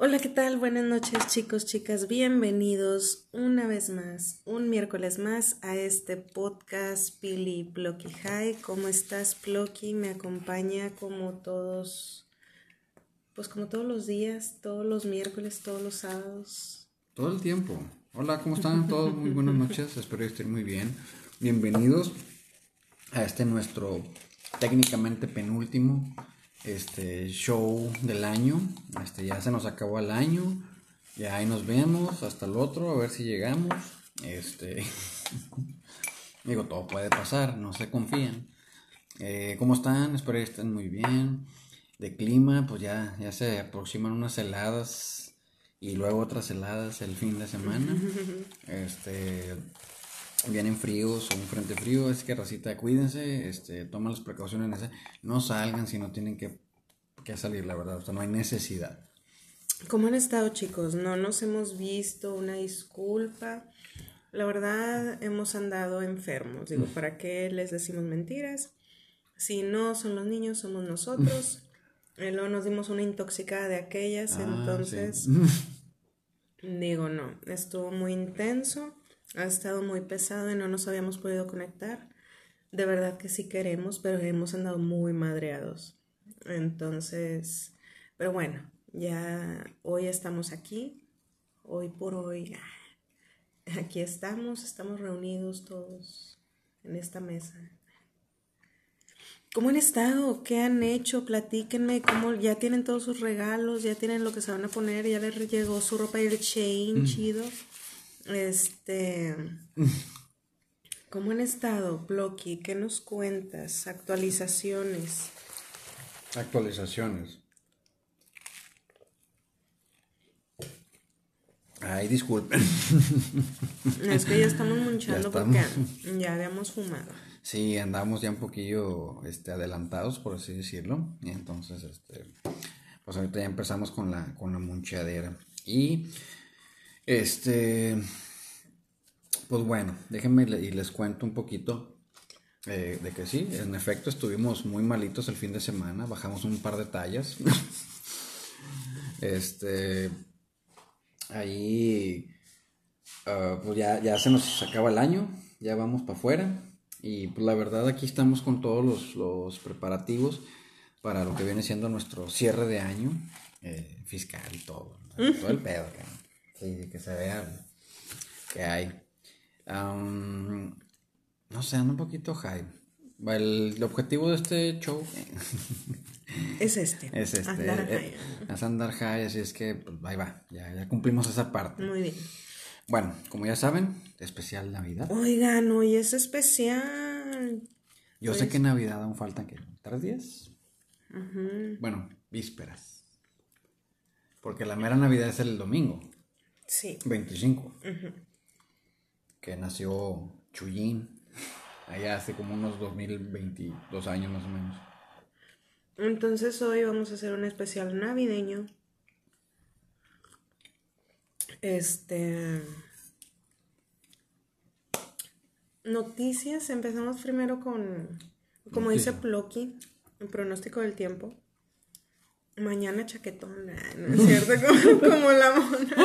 Hola, ¿qué tal? Buenas noches chicos, chicas. Bienvenidos una vez más, un miércoles más a este podcast Pili Plocky High. ¿Cómo estás, Plocky? Me acompaña como todos, pues como todos los días, todos los miércoles, todos los sábados. Todo el tiempo. Hola, ¿cómo están todos? Muy buenas noches, espero que estén muy bien. Bienvenidos a este nuestro técnicamente penúltimo este show del año. Este ya se nos acabó el año. Ya ahí nos vemos hasta el otro, a ver si llegamos. Este digo, todo puede pasar, no se confíen. Eh, ¿Cómo están? Espero que estén muy bien. De clima, pues ya, ya se aproximan unas heladas y luego otras heladas el fin de semana. Este vienen fríos o un frente frío, es que racita, cuídense, este, tomen las precauciones, no salgan si no tienen que, que salir, la verdad, o sea, no hay necesidad. ¿Cómo han estado chicos? No nos hemos visto, una disculpa. La verdad, hemos andado enfermos. Digo, ¿para qué les decimos mentiras? Si no son los niños, somos nosotros. Y luego nos dimos una intoxicada de aquellas, ah, entonces... Digo, no, estuvo muy intenso. Ha estado muy pesado y no nos habíamos podido conectar. De verdad que sí queremos, pero hemos andado muy madreados. Entonces, pero bueno, ya hoy estamos aquí. Hoy por hoy, aquí estamos, estamos reunidos todos en esta mesa. ¿Cómo han estado? ¿Qué han hecho? Platíquenme, ¿cómo ya tienen todos sus regalos? ¿Ya tienen lo que se van a poner? ¿Ya les llegó su ropa y el chain mm. chido? Este. ¿Cómo han estado, Blocky? ¿Qué nos cuentas? Actualizaciones. Actualizaciones. Ay, disculpen. Es que ya estamos munchando porque ya habíamos fumado. Sí, andamos ya un poquillo este, adelantados, por así decirlo. Y entonces, este, pues ahorita ya empezamos con la, con la munchadera. Y este, pues bueno, déjenme y les cuento un poquito eh, de que sí, en efecto estuvimos muy malitos el fin de semana, bajamos un par de tallas. este, ahí, ah, pues ya, ya se nos acaba el año, ya vamos para afuera. Y pues la verdad aquí estamos con todos los, preparativos para lo que viene siendo nuestro cierre de año eh, fiscal y todo. Todo el pedo, Sí, que se vea que hay. no sé, ando un poquito high. El, objetivo de este show es este. Es este. Andar eh, high. Es andar high, así es que pues, ahí va, ya, ya cumplimos esa parte. Muy bien. Bueno, como ya saben, especial Navidad. Oigan, hoy es especial. Yo sé que Navidad aún faltan, ¿qué? ¿Tres días? Bueno, vísperas. Porque la mera Navidad es el domingo. Sí. 25. Que nació Chuyín. Allá hace como unos 2022 años más o menos. Entonces hoy vamos a hacer un especial navideño. Este. Noticias. Empezamos primero con. Como dice Plocky, el pronóstico del tiempo. Mañana chaquetón, ¿no es cierto? Como, la mona.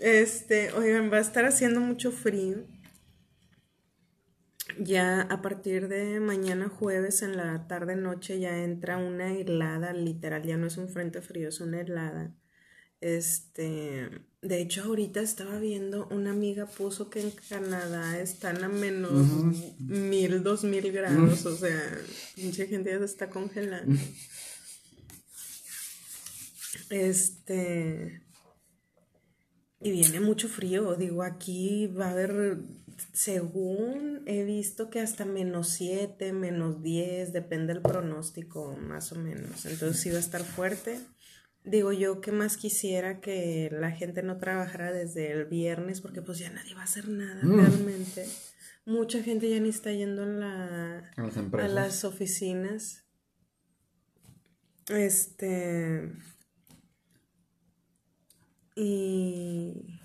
Este, oigan, va a estar haciendo mucho frío. Ya a partir de mañana jueves en la tarde noche ya entra una helada, literal, ya no es un frente frío, es una helada. Este, de hecho ahorita estaba viendo, una amiga puso que en Canadá están a menos mil, dos mil grados, o sea, mucha gente ya se está congelando. Este, y viene mucho frío, digo, aquí va a haber, según he visto que hasta menos siete, menos diez, depende del pronóstico, más o menos, entonces sí va a estar fuerte. Digo yo que más quisiera que la gente no trabajara desde el viernes porque pues ya nadie va a hacer nada mm. realmente. Mucha gente ya ni está yendo la, a las oficinas. Este... Y...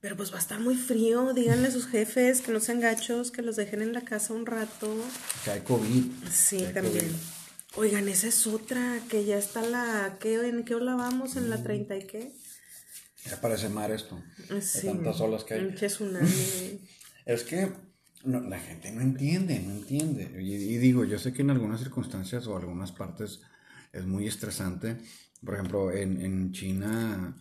Pero pues va a estar muy frío. Díganle a sus jefes que no sean gachos, que los dejen en la casa un rato. Que hay COVID. Sí, también. Oigan, esa es otra, que ya está la, ¿qué, ¿en qué ola vamos? ¿En la 30 y qué? Ya parece mar esto. Sí. De tantas olas que hay. Tsunami. Es que no, la gente no entiende, no entiende. Y, y digo, yo sé que en algunas circunstancias o algunas partes es muy estresante. Por ejemplo, en, en China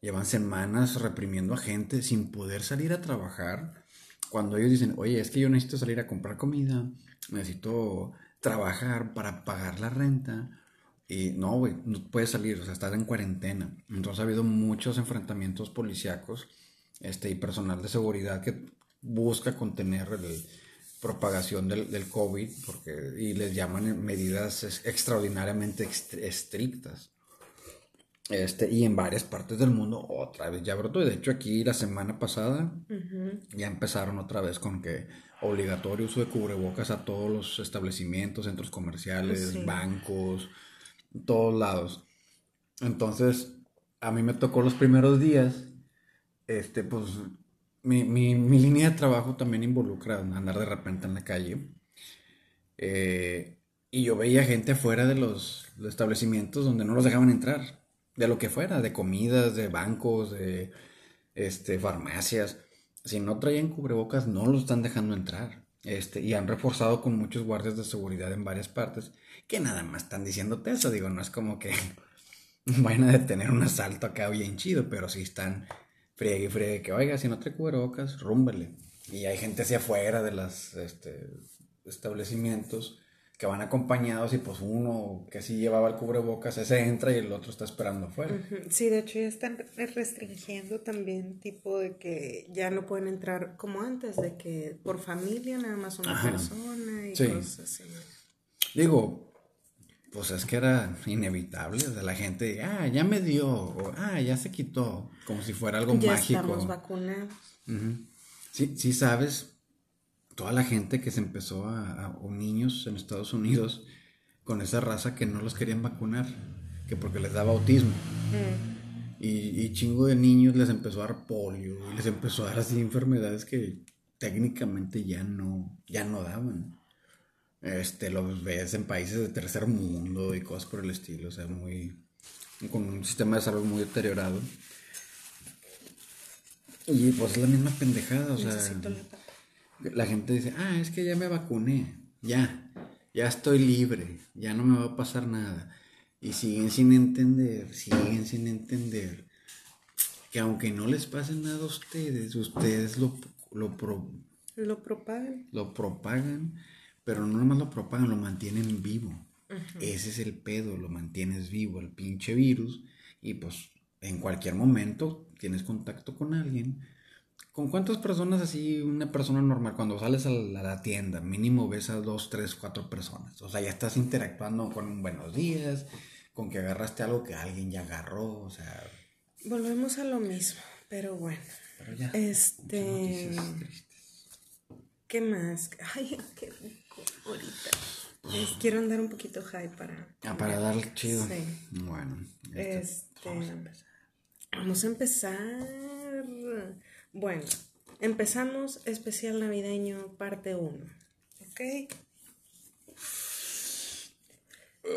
llevan semanas reprimiendo a gente sin poder salir a trabajar. Cuando ellos dicen, oye, es que yo necesito salir a comprar comida, necesito trabajar para pagar la renta. Y no, güey, no puedes salir, o sea, estás en cuarentena. Entonces ha habido muchos enfrentamientos policíacos este, y personal de seguridad que busca contener la propagación del, del, COVID porque, y les llaman medidas extraordinariamente estrictas. Este, y en varias partes del mundo otra vez ya brotó. De hecho, aquí la semana pasada uh -huh. ya empezaron otra vez con que obligatorio uso de cubrebocas a todos los establecimientos, centros comerciales, sí. bancos, todos lados. Entonces, a mí me tocó los primeros días, este, pues, mi, mi, mi línea de trabajo también involucra andar de repente en la calle. Eh, y yo veía gente afuera de los, los establecimientos donde no los dejaban entrar de lo que fuera, de comidas, de bancos, de este, farmacias. Si no traían cubrebocas, no los están dejando entrar. Este, y han reforzado con muchos guardias de seguridad en varias partes que nada más están diciéndote eso. Digo, no es como que vayan a detener un asalto acá bien chido, pero sí están friegue y friegue que, oiga, si no trae cubrebocas, rúmbele. Y hay gente hacia afuera de los este, establecimientos que van acompañados y pues uno que sí llevaba el cubrebocas, ese entra y el otro está esperando afuera. Sí, de hecho ya están restringiendo también tipo de que ya no pueden entrar como antes, de que por familia nada más una Ajá. persona y sí. cosas así. Digo, pues es que era inevitable, o sea, la gente, ah, ya me dio, o ah, ya se quitó, como si fuera algo ya mágico. estamos vacunados. Uh -huh. Sí, sí sabes, toda la gente que se empezó a, a, o niños en Estados Unidos con esa raza que no los querían vacunar, que porque les daba autismo. Mm. Y, y, chingo de niños les empezó a dar polio, y les empezó a dar así enfermedades que técnicamente ya no, ya no daban. Este, los ves en países de tercer mundo y cosas por el estilo, o sea, muy, con un sistema de salud muy deteriorado. Y pues es la misma pendejada, o sea la gente dice, ah, es que ya me vacuné, ya, ya estoy libre, ya no me va a pasar nada. Y siguen sin entender, siguen sin entender que aunque no les pase nada a ustedes, ustedes lo, lo, pro, lo propagan. Lo propagan, pero no nomás lo propagan, lo mantienen vivo. Uh -huh. Ese es el pedo, lo mantienes vivo, el pinche virus. Y pues en cualquier momento tienes contacto con alguien ¿Con cuántas personas así, una persona normal, cuando sales a la, tienda, mínimo ves a dos, tres, cuatro personas? O sea, ya estás interactuando con un buenos días, con que agarraste algo que alguien ya agarró, o sea... Volvemos a lo mismo, pero bueno. Pero ya. Este... ¿Qué más? Ay, qué rico ahorita. Quiero andar un poquito high para... Ah, para darle chido. Sí. Bueno. Este, vamos a empezar. Vamos a empezar. Bueno, empezamos especial navideño parte 1. ¿Ok?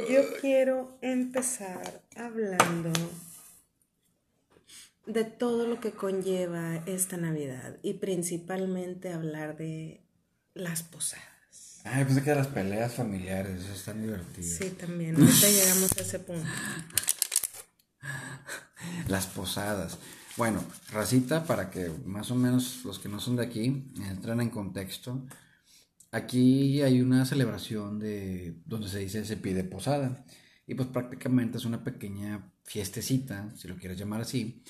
Yo quiero empezar hablando de todo lo que conlleva esta Navidad y principalmente hablar de las posadas. Ay, pensé que las peleas familiares, eso están divertidas. Sí, también. Ahorita llegamos a ese punto. Las posadas. Bueno, racita, para que más o menos los que no son de aquí entren en contexto. Aquí hay una celebración de donde se dice se pide posada. Y pues prácticamente es una pequeña fiestecita, si lo quieres llamar así,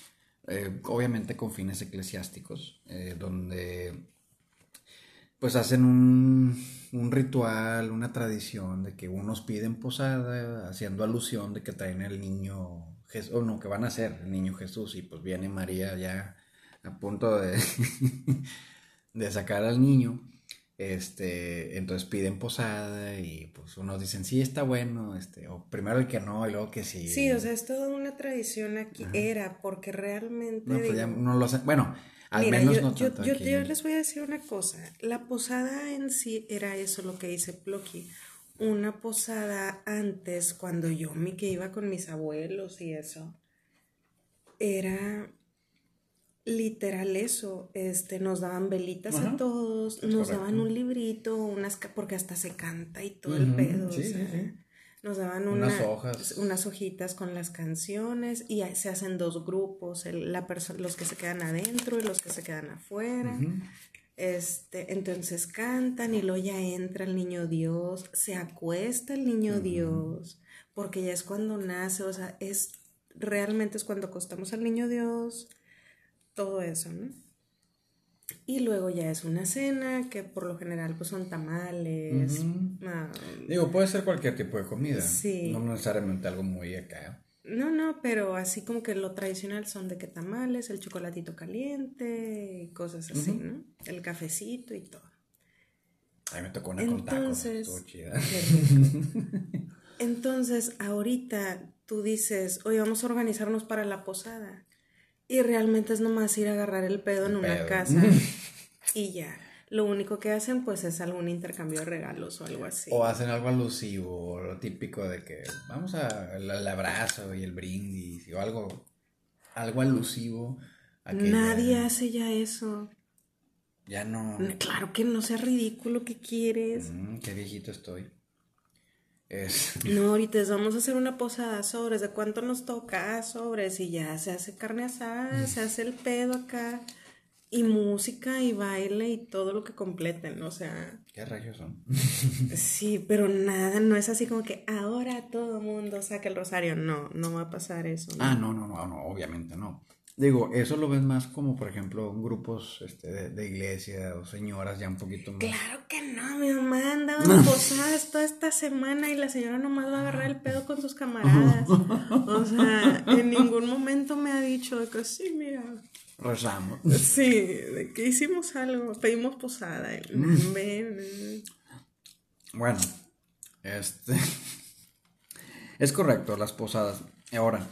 eh, obviamente con fines eclesiásticos, eh, donde pues hacen un, un, ritual, una tradición de que unos piden posada, haciendo alusión de que traen el niño o no, que van a ser el niño Jesús y pues viene María ya a punto de, de sacar al niño. Este, entonces piden posada y pues unos dicen sí está bueno, este, o primero el que no y luego que sí. Sí, o sea, es toda una tradición aquí, Ajá. era, porque realmente. No, pues ya no lo. Bueno, al Mira, menos yo, no yo, tanto yo, aquí. yo les voy a decir una cosa. La posada en sí era eso lo que dice Plocky. Una posada antes, cuando yo me que iba con mis abuelos y eso, era literal eso, este, nos daban velitas a todos, nos daban un librito, unas, porque hasta se canta y todo el pedo. Nos daban unas hojas. unas hojitas con las canciones y se hacen dos grupos, la los que se quedan adentro y los que se quedan afuera. Este, entonces cantan y luego ya entra el niño Dios, se acuesta el niño Dios, porque ya es cuando nace, o sea, es realmente es cuando acostamos al niño Dios, todo eso, ¿no? Y luego ya es una cena, que por lo general pues son tamales. Ah, Digo, puede ser cualquier tipo de comida. Sí. No necesariamente algo muy acá. No, no, pero así como que lo tradicional son de que tamales, el chocolatito caliente y cosas así, ¿no? El cafecito y todo. A mí me tocó una Entonces, con tacos, Entonces, ahorita tú dices, oye, vamos a organizarnos para la posada. Y realmente es nomás ir a agarrar el pedo en una casa y ya. Lo único que hacen pues es algún intercambio de regalos o algo así. O hacen algo alusivo, lo típico de que vamos a el, abrazo y el brindis o algo, algo alusivo. Nadie hace ya eso. Ya no. Claro que no sea ridículo, ¿qué quieres? Mm, qué viejito estoy. No, ahorita vamos a hacer una posada sobres. ¿De cuánto nos toca sobres? Y ya se hace carne asada, se hace el pedo acá. Y música y baile y todo lo que completen, o sea. ¿Qué rayos son? sí, pero nada, no es así como que ahora todo mundo saca el rosario. No, no va a pasar eso. Ah, no, no, no, no, obviamente no. Digo, eso lo ves más como, por ejemplo, grupos este, de, iglesia o señoras ya un poquito más. Claro que no, mi mamá andaba en posadas toda esta semana y la señora nomás va a agarrar el pedo con sus camaradas. O sea, en ningún momento me ha dicho que sí, mira. Rezamos. Sí, de que hicimos algo, pedimos posada. Mm. Bueno, este. Es correcto, las posadas. Ahora,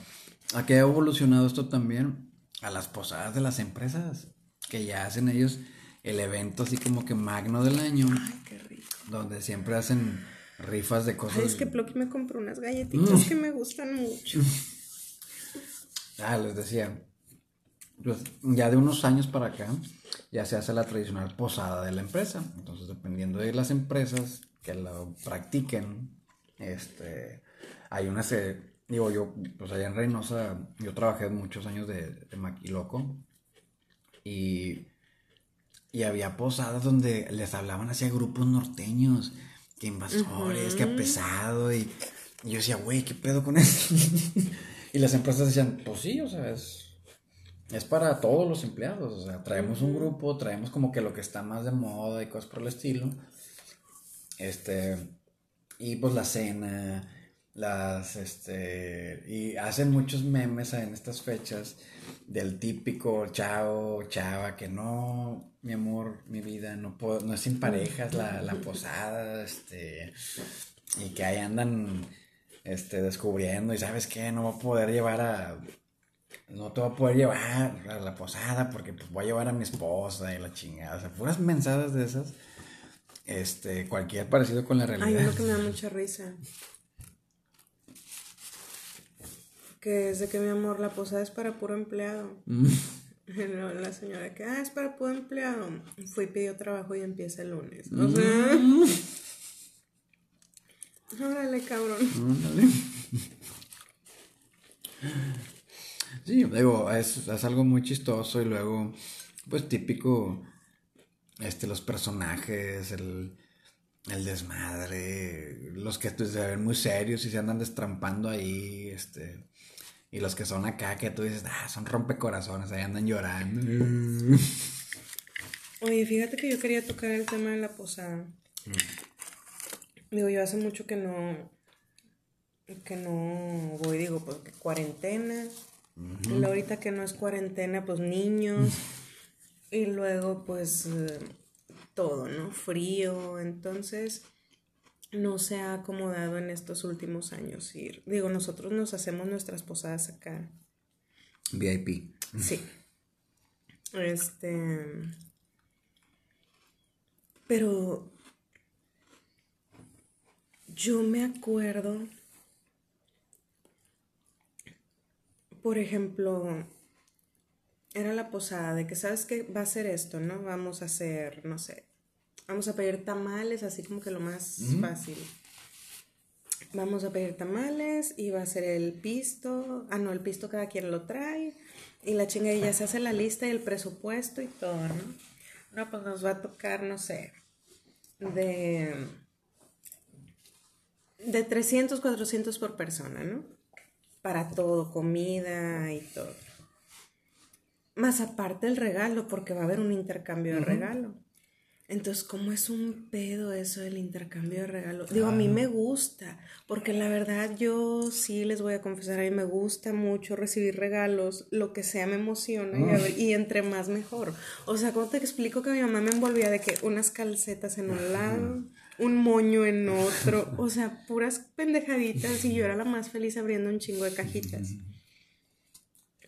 ¿a qué ha evolucionado esto también? a las posadas de las empresas, que ya hacen ellos el evento así como que magno del año. Ay, qué rico. Donde siempre hacen rifas de cosas. Ay, es que Plocky me compró unas galletitas mm. que me gustan mucho. ah, les decía. Pues ya de unos años para acá ya se hace la tradicional posada de la empresa. Entonces, dependiendo de las empresas que lo practiquen, este, hay una serie Digo, yo, pues allá en Reynosa, yo trabajé muchos años de, de maquiloco y, y había posadas donde les hablaban hacia grupos norteños, que invasores, que pesado, y, yo decía, güey, ¿qué pedo con eso? y las empresas decían, pues sí, o sea, es, es para todos los empleados, o sea, traemos un grupo, traemos como que lo que está más de moda y cosas por el estilo, este, y pues la cena las este y hacen muchos memes en estas fechas del típico chao chava que no mi amor mi vida no puedo no es sin parejas la, la posada este y que ahí andan este descubriendo y sabes qué no voy a poder llevar a no te voy a poder llevar a la posada porque pues voy a llevar a mi esposa y la chingada o sea puras mensadas de esas este cualquier parecido con la realidad Ay, lo que me da mucha risa que es de que mi amor, la posada es para puro empleado. Mm. La señora que, ah, es para puro empleado. Fui y pidió trabajo y empieza el lunes. O sea. Mm. Órale, cabrón. Sí, digo, es, es, algo muy chistoso y luego, pues típico, este, los personajes, el, el desmadre, los que se ven muy serios y se andan destrampando ahí, este, y los que son acá, que tú dices, ah, son rompecorazones, ahí andan llorando. Oye, fíjate que yo quería tocar el tema de la posada. Digo, yo hace mucho que no. que no voy, digo, porque cuarentena. Y ahorita que no es cuarentena, pues niños. y luego, pues. Eh, todo, ¿no? Frío. Entonces no se ha acomodado en estos últimos años ir. Digo, nosotros nos hacemos nuestras posadas acá. VIP. Sí. Este. Pero yo me acuerdo, por ejemplo, era la posada de que sabes que va a ser esto, ¿no? Vamos a hacer, no sé, vamos a pedir tamales, así como que lo más fácil. Vamos a pedir tamales y va a ser el pisto. Ah, no, el pisto cada quien lo trae. Y la chinga ya se hace la lista y el presupuesto y todo, ¿no? No, pues nos va a tocar, no sé, de, de 300, 400 por persona, ¿no? Para todo, comida y todo. Más aparte el regalo, porque va a haber un intercambio de regalo. Entonces, ¿cómo es un pedo eso del intercambio de regalo? Digo, a mí me gusta, porque la verdad yo sí les voy a confesar, a mí me gusta mucho recibir regalos, lo que sea me emociona y, entre más mejor. O sea, ¿cómo te explico que mi mamá me envolvía de que unas calcetas en un lado, un moño en otro, o sea, puras pendejaditas y yo era la más feliz abriendo un chingo de cajitas.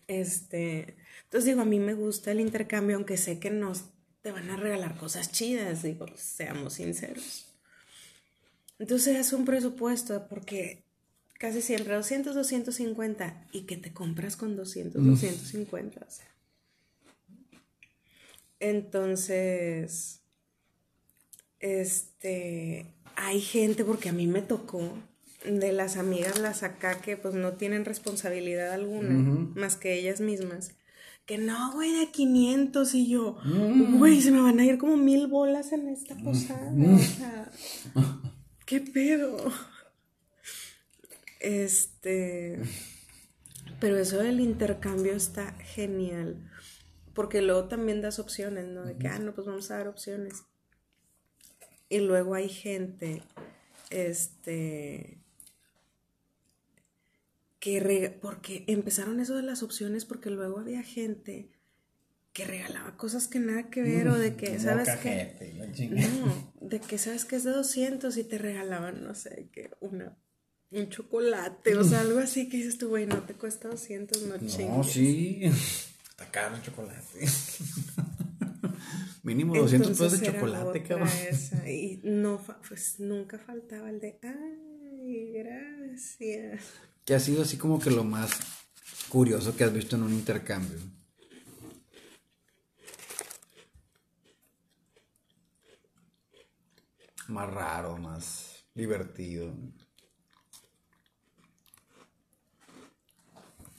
Este, entonces digo, a mí me gusta el intercambio, aunque sé que no te van a regalar cosas chidas, digo, seamos sinceros. Entonces es un presupuesto porque casi siempre 200, 250 y que te compras con 200, 250. O sea. Entonces, este, hay gente, porque a mí me tocó, de las amigas las acá que pues no tienen responsabilidad alguna, más que ellas mismas que no, güey, de 500 y yo, mm. güey, se me van a ir como mil bolas en esta mm. posada. Mm. O sea, ¿qué pedo? Este, pero eso del intercambio está genial, porque luego también das opciones, ¿no? De que, ah, no, pues vamos a dar opciones. Y luego hay gente, este, porque empezaron eso de las opciones porque luego había gente que regalaba cosas que nada que ver o de que, ¿sabes qué? No, de que, ¿sabes que es de 200 y te regalaban, no sé, que una un chocolate, o sea, algo así que dices tú, güey, no te cuesta 200, no chingues. No, sí, está caro el chocolate. Mínimo 200 pesos de chocolate, cabrón. Y no, pues nunca faltaba el de, ay, gracias. ¿Qué ha sido así como que lo más curioso que has visto en un intercambio? Más raro, más divertido.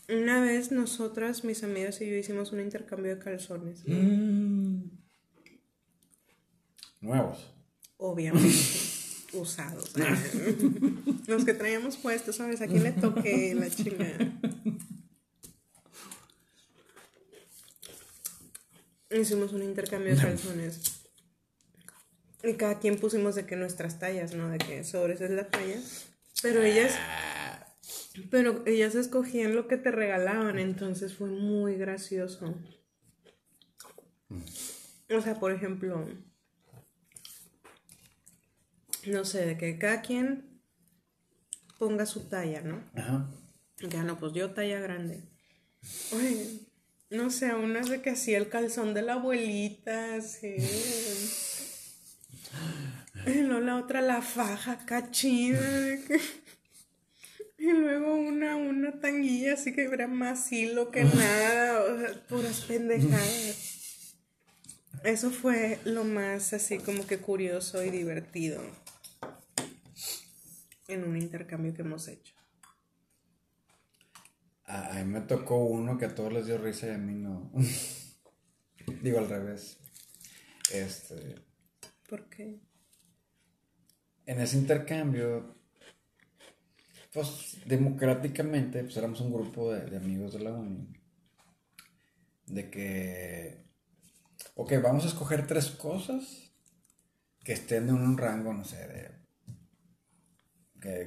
Una vez nosotras, mis amigas y yo hicimos un intercambio de calzones. Mm. Nuevos. Obviamente usados. Los que traíamos puestos, ¿sabes? ¿A quién le toqué la chingada? Hicimos un intercambio de calzones. Y cada quien pusimos de que nuestras tallas, ¿no? De que sobres es la talla. Pero ellas. Pero ellas escogían lo que te regalaban, entonces fue muy gracioso. O sea, por ejemplo, no sé, de que cada quien ponga su talla, ¿no? Ajá. Ya no, pues yo talla grande. Oye, no sé, una de que hacía el calzón de la abuelita, sí. Y luego la otra la faja cachina. Y luego una, una tanguilla así que era más hilo que nada. O sea, puras pendejadas. Eso fue lo más así como que curioso y divertido en un intercambio que hemos hecho. A, mí me tocó uno que a todos les dio risa y a mí no. Digo al revés. Este. ¿Por qué? En ese intercambio, pues democráticamente, pues éramos un grupo de, de amigos de la uni. De que. Ok, vamos a escoger tres cosas que estén en un rango, no sé, de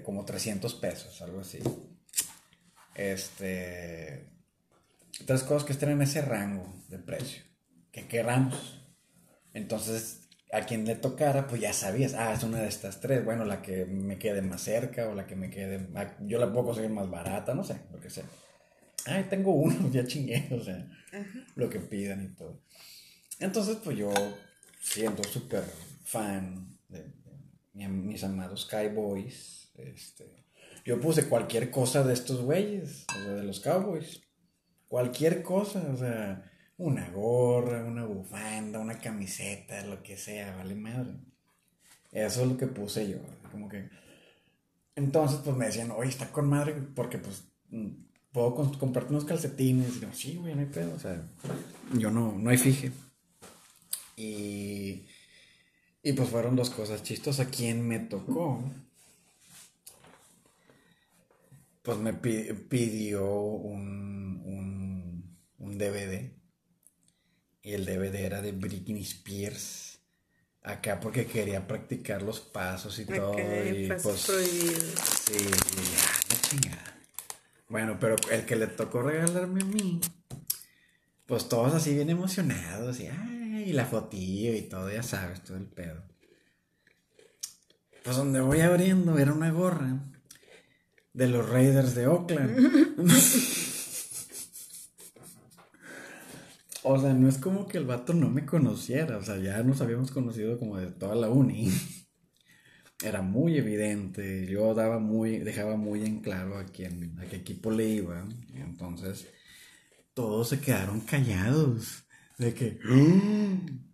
como 300 pesos, algo así. Este, tres cosas que estén en ese rango de precio, que queramos. Entonces, a quien le tocara, pues ya sabías, ah, es una de estas tres, bueno, la que me quede más cerca o la que me quede, yo la puedo conseguir más barata, no sé, lo que sea. Ay, tengo uno, ya chingué, o sea, lo que pidan y todo. Entonces, pues yo siendo súper fan de, mis amados Cowboys, este, yo puse cualquier cosa de estos güeyes, o sea, de los Cowboys. Cualquier cosa, o sea, una gorra, una bufanda, una camiseta, lo que sea, vale madre. Eso es lo que puse yo, como que... Entonces, pues me decían, oye, está con madre, porque pues mm, puedo comprarte unos calcetines. Yo, sí, güey, no hay pedo, o sea, yo no, no hay fije. Y, y pues fueron dos cosas chistosas. ¿Quién me tocó? Pues me pidió un, un, un DVD. Y el DVD era de Britney Spears acá porque quería practicar los pasos y todo. y pues, Sí, chingada. Bueno, pero el que le tocó regalarme a mí, pues todos así bien emocionados y, ay, y la fotillo y todo, ya sabes, todo el pedo. Pues donde voy abriendo era una gorra de los Raiders de Oakland. O sea, no es como que el vato no me conociera, o sea, ya nos habíamos conocido como de toda la uni. Era muy evidente, yo daba muy, dejaba muy en claro a quién, a qué equipo le iba. Y entonces, todos se quedaron callados. De que.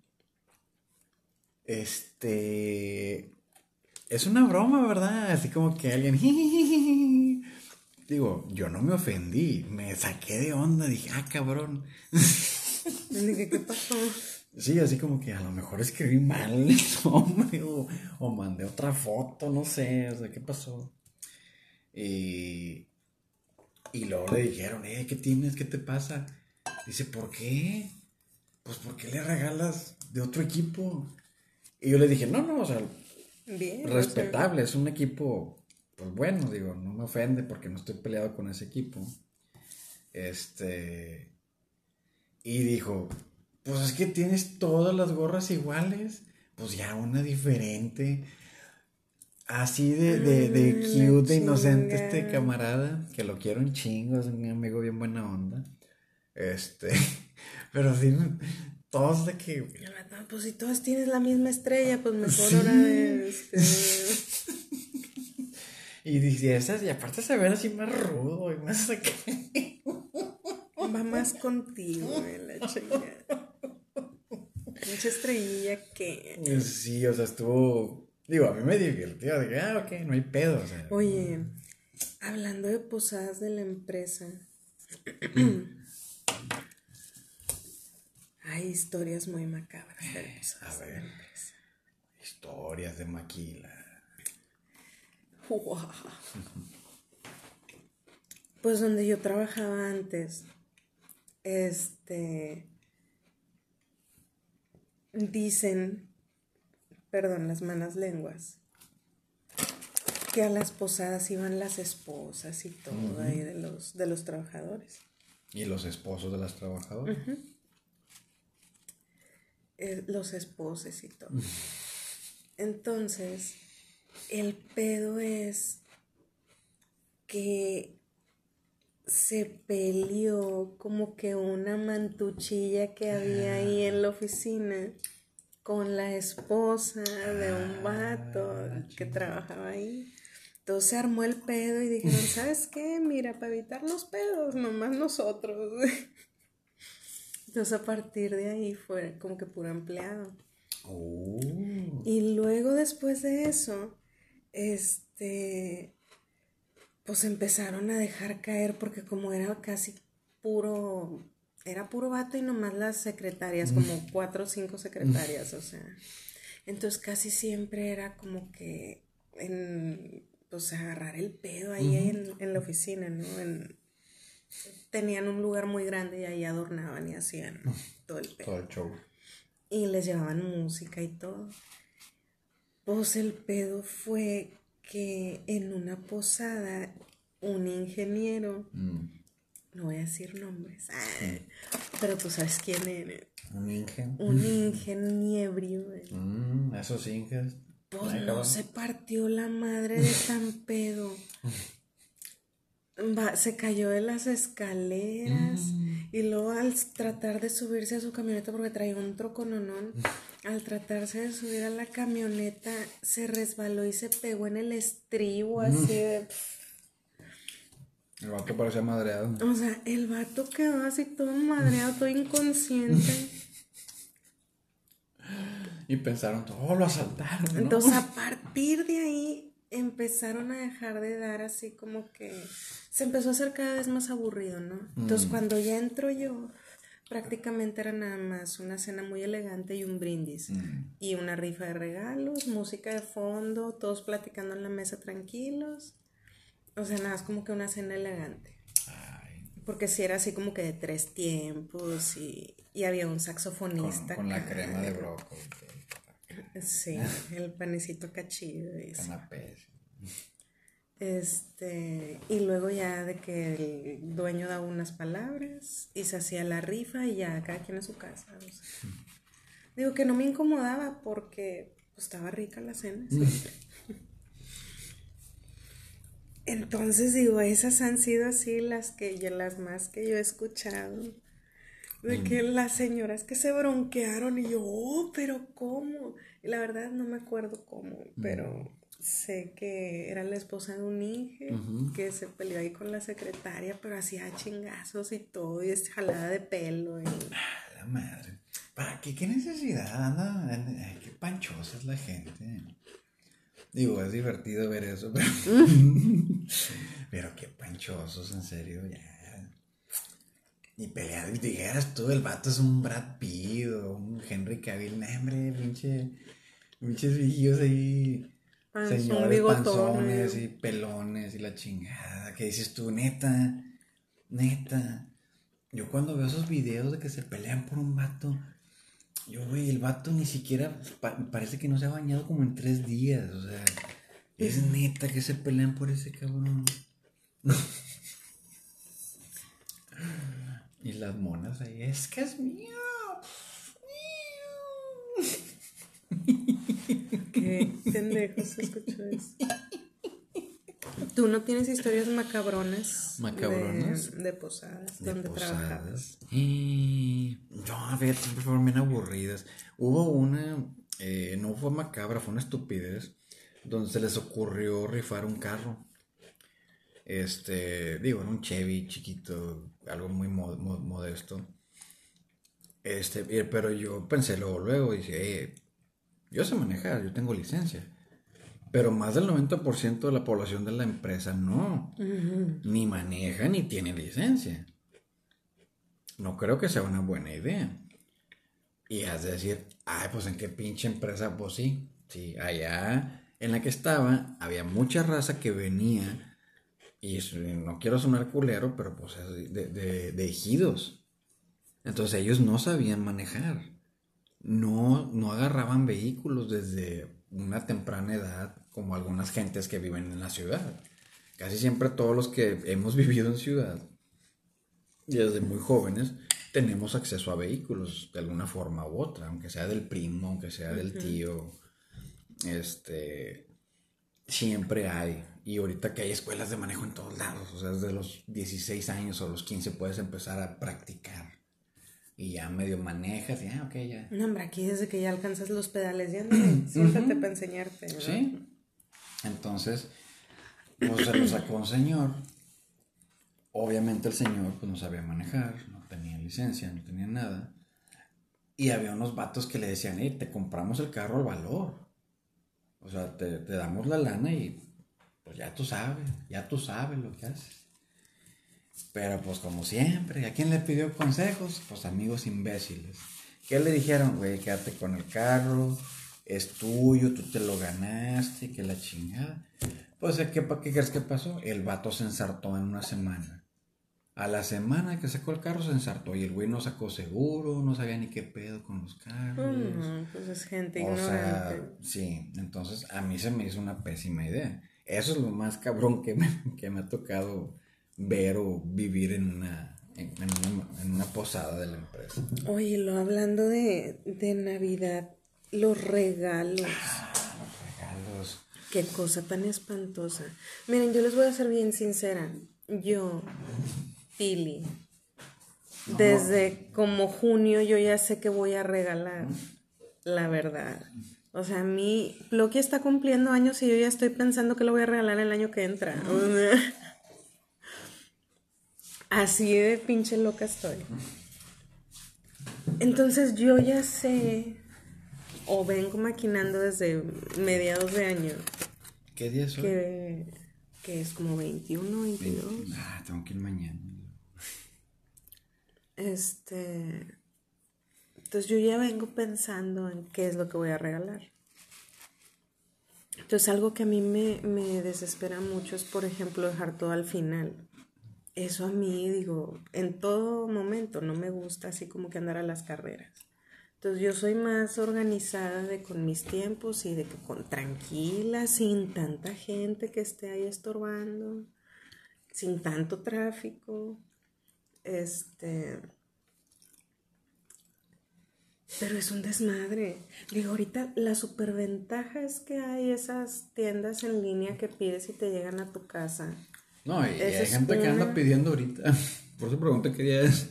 Este. Es una broma, ¿verdad? Así como que alguien. Digo, yo no me ofendí, me saqué de onda, dije, ah, cabrón. ¿qué pasó? Sí, así como que a lo mejor escribí mal el nombre o, mandé otra foto, no sé, o sea, ¿qué pasó? Y, y luego le dijeron, eh, ¿qué tienes? ¿Qué te pasa? Dice, ¿por qué? Pues, ¿por qué le regalas de otro equipo? Y yo le dije, no, no, o sea, Bien, respetable, es un equipo, pues bueno, digo, no me ofende porque no estoy peleado con ese equipo. Este, y dijo, pues es que tienes todas las gorras iguales, pues ya una diferente. Así de, de, de mm, cute, de inocente este camarada, que lo quiero un chingo, es un amigo bien buena onda. Este, pero sí, todos de que... Pues si todos tienes la misma estrella, pues mejor ahora de este... y dice, esas, y aparte se ve así más rudo y más Va más contigo, la chingada. Mucha estrella que. Sí, o sea, estuvo. Digo, a mí me divirtió. Dije, ah, ok, no hay pedo. Oye, hablando de posadas de la empresa. hay historias muy macabras de A ver. Historias de maquila. Pues donde yo trabajaba antes, este, dicen, perdón, las malas lenguas, que a las posadas iban las esposas y todo ahí de los, de los trabajadores. ¿Y los esposos de las trabajadoras? Eh, los esposos y todo. Entonces, el pedo es que se peleó como que una mantuchilla que había ahí en la oficina con la esposa de un vato que trabajaba ahí. Entonces se armó el pedo y dijeron, ¿sabes qué? Mira, para evitar los pedos, nomás nosotros. Entonces a partir de ahí fue como que puro empleado. Oh. Y luego después de eso, este, pues empezaron a dejar caer porque como era casi puro, era puro vato y nomás las secretarias, como cuatro o cinco secretarias, o sea. Entonces casi siempre era como que en, pues agarrar el pedo ahí en, la oficina, ¿no? Tenían un lugar muy grande y ahí adornaban y hacían todo el pedo. Todo el show. Y les llevaban música y todo. Pues el pedo fue que en una posada un ingeniero, mm. no voy a decir nombres, ah, pero tú sabes quién es. Un ingen. Un ingeniebrio. Mm, esos inges. Pues no se partió la madre de San Pedro. se cayó de las escaleras mm. y luego al tratar de subirse a su camioneta porque traía un trocononón, al tratarse de subir a la camioneta, se resbaló y se pegó en el estribo, así de... El vato parecía madreado. O sea, el vato quedó así todo madreado, todo inconsciente. y pensaron, oh, lo asaltaron. ¿no? Entonces, a partir de ahí, empezaron a dejar de dar así como que se empezó a hacer cada vez más aburrido, ¿no? Entonces, cuando ya entro yo, prácticamente era nada más una cena muy elegante y un brindis. Y una rifa de regalos, música de fondo, todos platicando en la mesa tranquilos. O sea, nada, es como que una cena elegante. Porque si era así como que de tres tiempos y, y había un saxofonista. Con, con la crema de brócoli. Sí, el panecito cachillo. Canapés. Este, y luego ya de que el dueño daba unas palabras y se hacía la rifa y ya cada quien a su casa. o sea. Digo que no me incomodaba porque pues, estaba rica la cena. siempre. Entonces digo, esas han sido así las que yo, las más que yo he escuchado. De que las señoras que se bronquearon y yo, oh, pero ¿cómo? Y la verdad no me acuerdo cómo, pero sé que era la esposa de un Inge que se peleó ahí con la secretaria, pero hacía chingazos y todo, y es jalada de pelo. Y... La madre. ¿Para qué? ¿Qué necesidad? Anda, ay, qué panchosa es la gente. Digo, es divertido ver eso, pero. pero qué panchosos, en serio, ya. Ni pelear, y dijeras tú, el vato es un Brad Pitt o un Henry Cavill, no, hombre, pinche. Pinches viejillos ahí. Panzón, señores panzones y pelones y la chingada. ¿Qué dices tú, neta? Neta. Yo cuando veo esos videos de que se pelean por un vato, yo, güey, el vato ni siquiera pa- parece que no se ha bañado como en tres días. O sea, es neta que se pelean por ese cabrón. y las monas ahí, es que es mío. Qué pendejo se escuchó eso. ¿Tú no tienes historias macabronas? ¿Macabronas? De, de posadas, de donde trabajabas. posadas. Y no, fíjate, siempre fueron bien aburridas. Hubo una, eh, no fue macabra, fue una estupidez, donde se les ocurrió rifar un carro. Este, digo, era un Chevy chiquito, algo muy mo- mo- modesto. Este, pero yo pensé luego, luego, y dije, "Eh, yo sé manejar, yo tengo licencia. Pero más del 90% de la población de la empresa no. Ni maneja ni tiene licencia. No creo que sea una buena idea. Y has de decir, ay, pues en qué pinche empresa, pues sí. Sí, allá en la que estaba había mucha raza que venía, y no quiero sonar culero, pero pues es de, de, de ejidos. Entonces ellos no sabían manejar. No, no agarraban vehículos desde una temprana edad, como algunas gentes que viven en la ciudad. Casi siempre todos los que hemos vivido en ciudad, desde muy jóvenes, tenemos acceso a vehículos de alguna forma u otra, aunque sea del primo, aunque sea del tío. Este, siempre hay. Y ahorita que hay escuelas de manejo en todos lados, o sea, desde los 16 años o los 15 puedes empezar a practicar. Y ya medio manejas y, ah, ok, ya. No, hombre, aquí desde que ya alcanzas los pedales, ya no, siéntate para enseñarte. ¿no? Sí. Entonces, pues se lo sacó un señor. Obviamente el señor pues no sabía manejar, no tenía licencia, no tenía nada. Y había unos vatos que le decían, hey, te compramos el carro al valor. O sea, te, te damos la lana y pues ya tú sabes, ya tú sabes lo que haces. Pero pues como siempre, ¿a quién le pidió consejos? Pues amigos imbéciles. ¿Qué le dijeron? Güey, quédate con el carro, es tuyo, tú te lo ganaste, que la chingada. Pues, ¿qué, pa- ¿qué crees que pasó? El vato se ensartó en una semana. A la semana que sacó el carro se ensartó y el güey no sacó seguro, no sabía ni qué pedo con los carros. Pues es gente O sea, sí, entonces a mí se me hizo una pésima idea. Eso es lo más cabrón que me, que me ha tocado ver o vivir en una, en, en una, en una posada de la empresa. Oye, lo hablando de, de Navidad, los regalos. Los regalos. Qué cosa tan espantosa. Miren, yo les voy a ser bien sincera. Yo, Pili, desde como junio yo ya sé que voy a regalar. la verdad. O sea, a mí, Loki está cumpliendo años y yo ya estoy pensando que lo voy a regalar el año que entra. Así de pinche loca estoy. Entonces yo ya sé, o vengo maquinando desde mediados de año. ¿Qué día es hoy? Que, que es como 21, 22. Ah, tengo que ir mañana. Este. Entonces yo ya vengo pensando en qué es lo que voy a regalar. Entonces algo que a mí me, me desespera mucho es, por ejemplo, dejar todo al final. Eso a mí, digo, en todo momento no me gusta así como que andar a las carreras. Entonces yo soy más organizada de con mis tiempos y de que con tranquila, sin tanta gente que esté ahí estorbando, sin tanto tráfico. Este, pero es un desmadre. Digo, ahorita la superventaja es que hay esas tiendas en línea que pides y te llegan a tu casa. No, y hay gente que anda pidiendo ahorita. Por eso pregunté qué día es.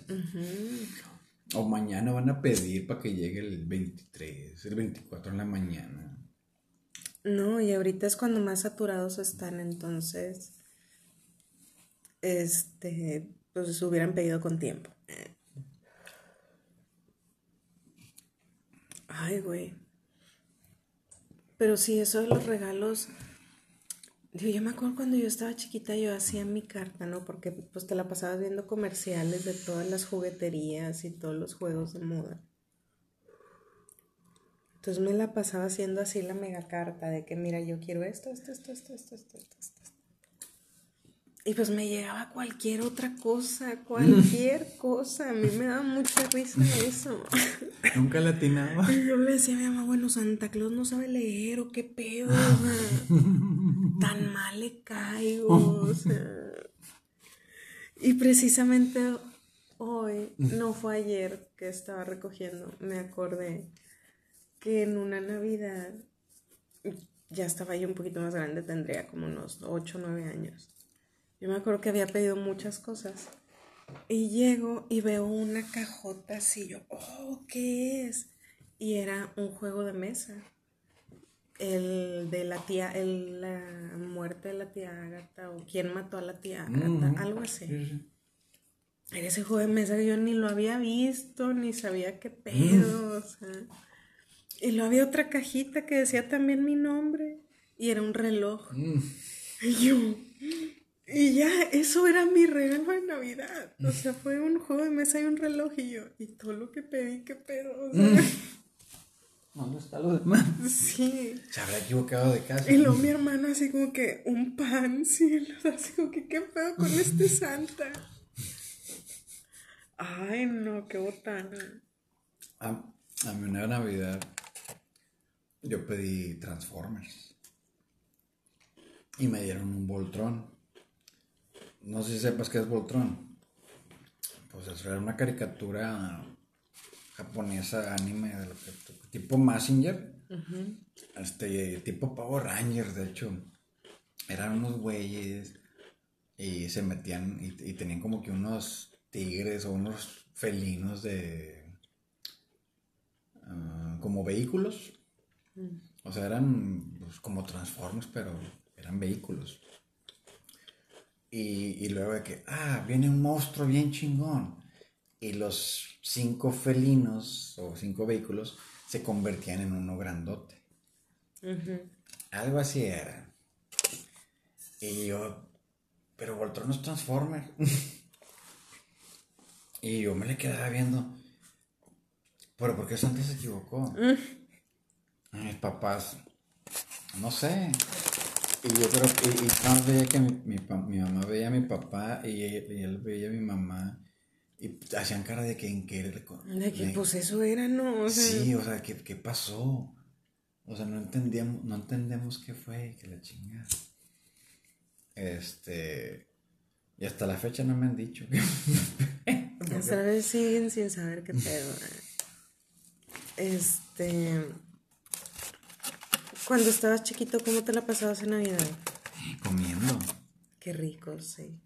O mañana van a pedir para que llegue el 23, el 24 en la mañana. No, y ahorita es cuando más saturados están, entonces. Este. Pues hubieran pedido con tiempo. Ay, güey. Pero sí, eso de los regalos. Digo, yo me acuerdo cuando yo estaba chiquita, yo hacía mi carta, ¿no? Porque pues te la pasabas viendo comerciales de todas las jugueterías y todos los juegos de moda. Entonces me la pasaba haciendo así la mega carta de que, mira, yo quiero esto, esto, esto, esto, esto, esto, esto, esto. Y pues me llegaba cualquier otra cosa, cualquier cosa. A mí me daba mucha risa eso. Nunca latinaba. Yo le decía a mi mamá, bueno, Santa Claus no sabe leer o qué pedo. Tan mal le caigo. O sea. Y precisamente hoy, no fue ayer que estaba recogiendo, me acordé que en una Navidad, ya estaba yo un poquito más grande, tendría como unos 8 o 9 años yo me acuerdo que había pedido muchas cosas. Y llego y veo una cajota así, yo, oh, ¿qué es? Y era un juego de mesa. El de la tía, el, la muerte de la tía Agatha, o quién mató a la tía Agatha, algo así. Era ese juego de mesa que yo ni lo había visto, ni sabía qué pedo, o sea. Y luego había otra cajita que decía también mi nombre, y era un reloj. Y yo, y ya, eso era mi regalo de Navidad. O sea, fue un juego de mesa y un reloj y yo. Y todo lo que pedí, qué pedo. O sea. ¿Dónde está lo demás? Sí. Se habrá equivocado de casa. Y luego mi hermano así como que un pan, sí. Así como que qué pedo con este Santa. Ay, no, qué botana. A, a mí una Navidad yo pedí Transformers. Y me dieron un Voltron. No sé si sepas qué es Voltron. Pues eso era una caricatura japonesa, anime, de lo que, tipo Messenger. Este, tipo Power Rangers, de hecho. Eran unos güeyes y se metían y, tenían como que unos tigres o unos felinos de. Ah, como vehículos. Mm. O sea, eran pues, como Transformers, pero eran vehículos. Y, luego de que, ah, viene un monstruo bien chingón. Y los cinco felinos o cinco vehículos se convertían en uno grandote. Algo así era. Y yo, pero Voltron no es Transformer. y yo me le quedaba viendo. Pero ¿por qué Santa se equivocó? Mm. Mis papás, no sé. Y yo creo que, y, veía que mi, mi, mi, mamá veía a mi papá y, él veía a mi mamá y hacían cara de que en qué De que pues eso era, ¿no? sí, o sea, ¿qué, ¿qué, pasó? O sea, no entendíamos, no entendemos qué fue, que la chingada. Este. Y hasta la fecha no me han dicho. Hasta vez siguen sin saber qué pedo. Este. Cuando estabas chiquito, ¿cómo te la pasabas en Navidad? Comiendo. Qué rico, sí.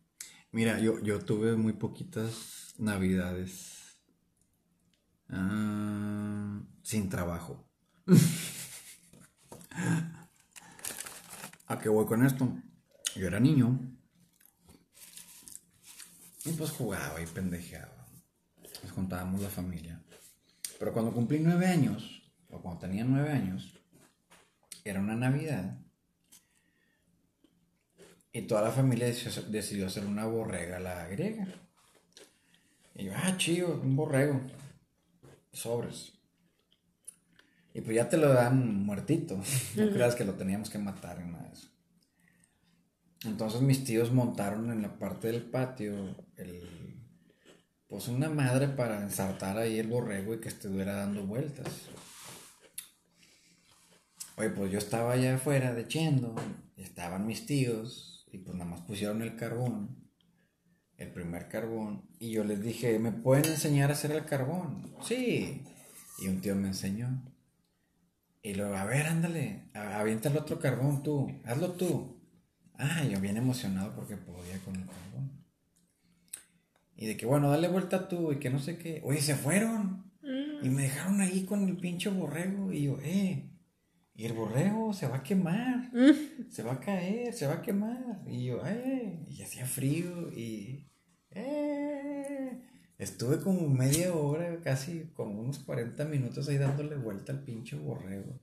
Mira, yo, yo tuve muy poquitas Navidades ah, sin trabajo. ¿A qué voy con esto? Yo era niño. Y pues jugaba y pendejeaba. Nos contábamos la familia. Pero cuando cumplí nueve años, o cuando tenía nueve años, era una Navidad. Y toda la familia decidió, hacer una borrega a la griega. Y yo, ah, chido, un borrego. Sobres. Y pues ya te lo dan muertito. No creas que lo teníamos que matar en nada de eso. Entonces mis tíos montaron en la parte del patio el, pues una madre para ensartar ahí el borrego y que estuviera dando vueltas. Oye, pues yo estaba allá afuera de Chendo, estaban mis tíos y pues nada más pusieron el carbón, el primer carbón, y yo les dije, ¿me pueden enseñar a hacer el carbón? Sí. Y un tío me enseñó. Y luego, a ver, ándale, avienta el otro carbón tú, hazlo tú. Ah, yo bien emocionado porque podía con el carbón. Y de que, bueno, dale vuelta tú y que no sé qué. Oye, se fueron. Mm. Y me dejaron ahí con el pinche borrego. Y yo, eh, y el borrego se va a quemar. Mm. Se va a caer, se va a quemar. Y yo, eh, y hacía frío y, eh. Estuve como media hora, casi como unos 40 minutos ahí dándole vuelta al pinche borrego.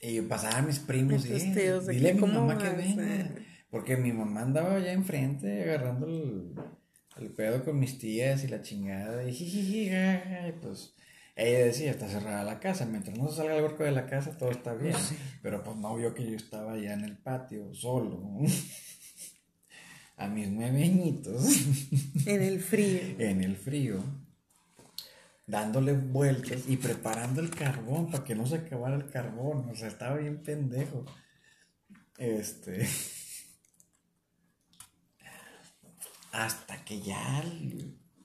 Y pasaban mis primos y, eh, dile a mi ¿cómo mamá que venga. Porque mi mamá andaba allá enfrente agarrando el, el pedo con mis tías y la chingada. Y jijiji, y pues ella decía, está cerrada la casa. Mientras no se salga el huerco de la casa, todo está bien. Pero pues no vio que yo estaba allá en el patio, solo. A mis nueve añitos. En el frío. en el frío, dándole vueltas y preparando el carbón para que no se acabara el carbón. O sea, estaba bien pendejo. Este. Hasta que ya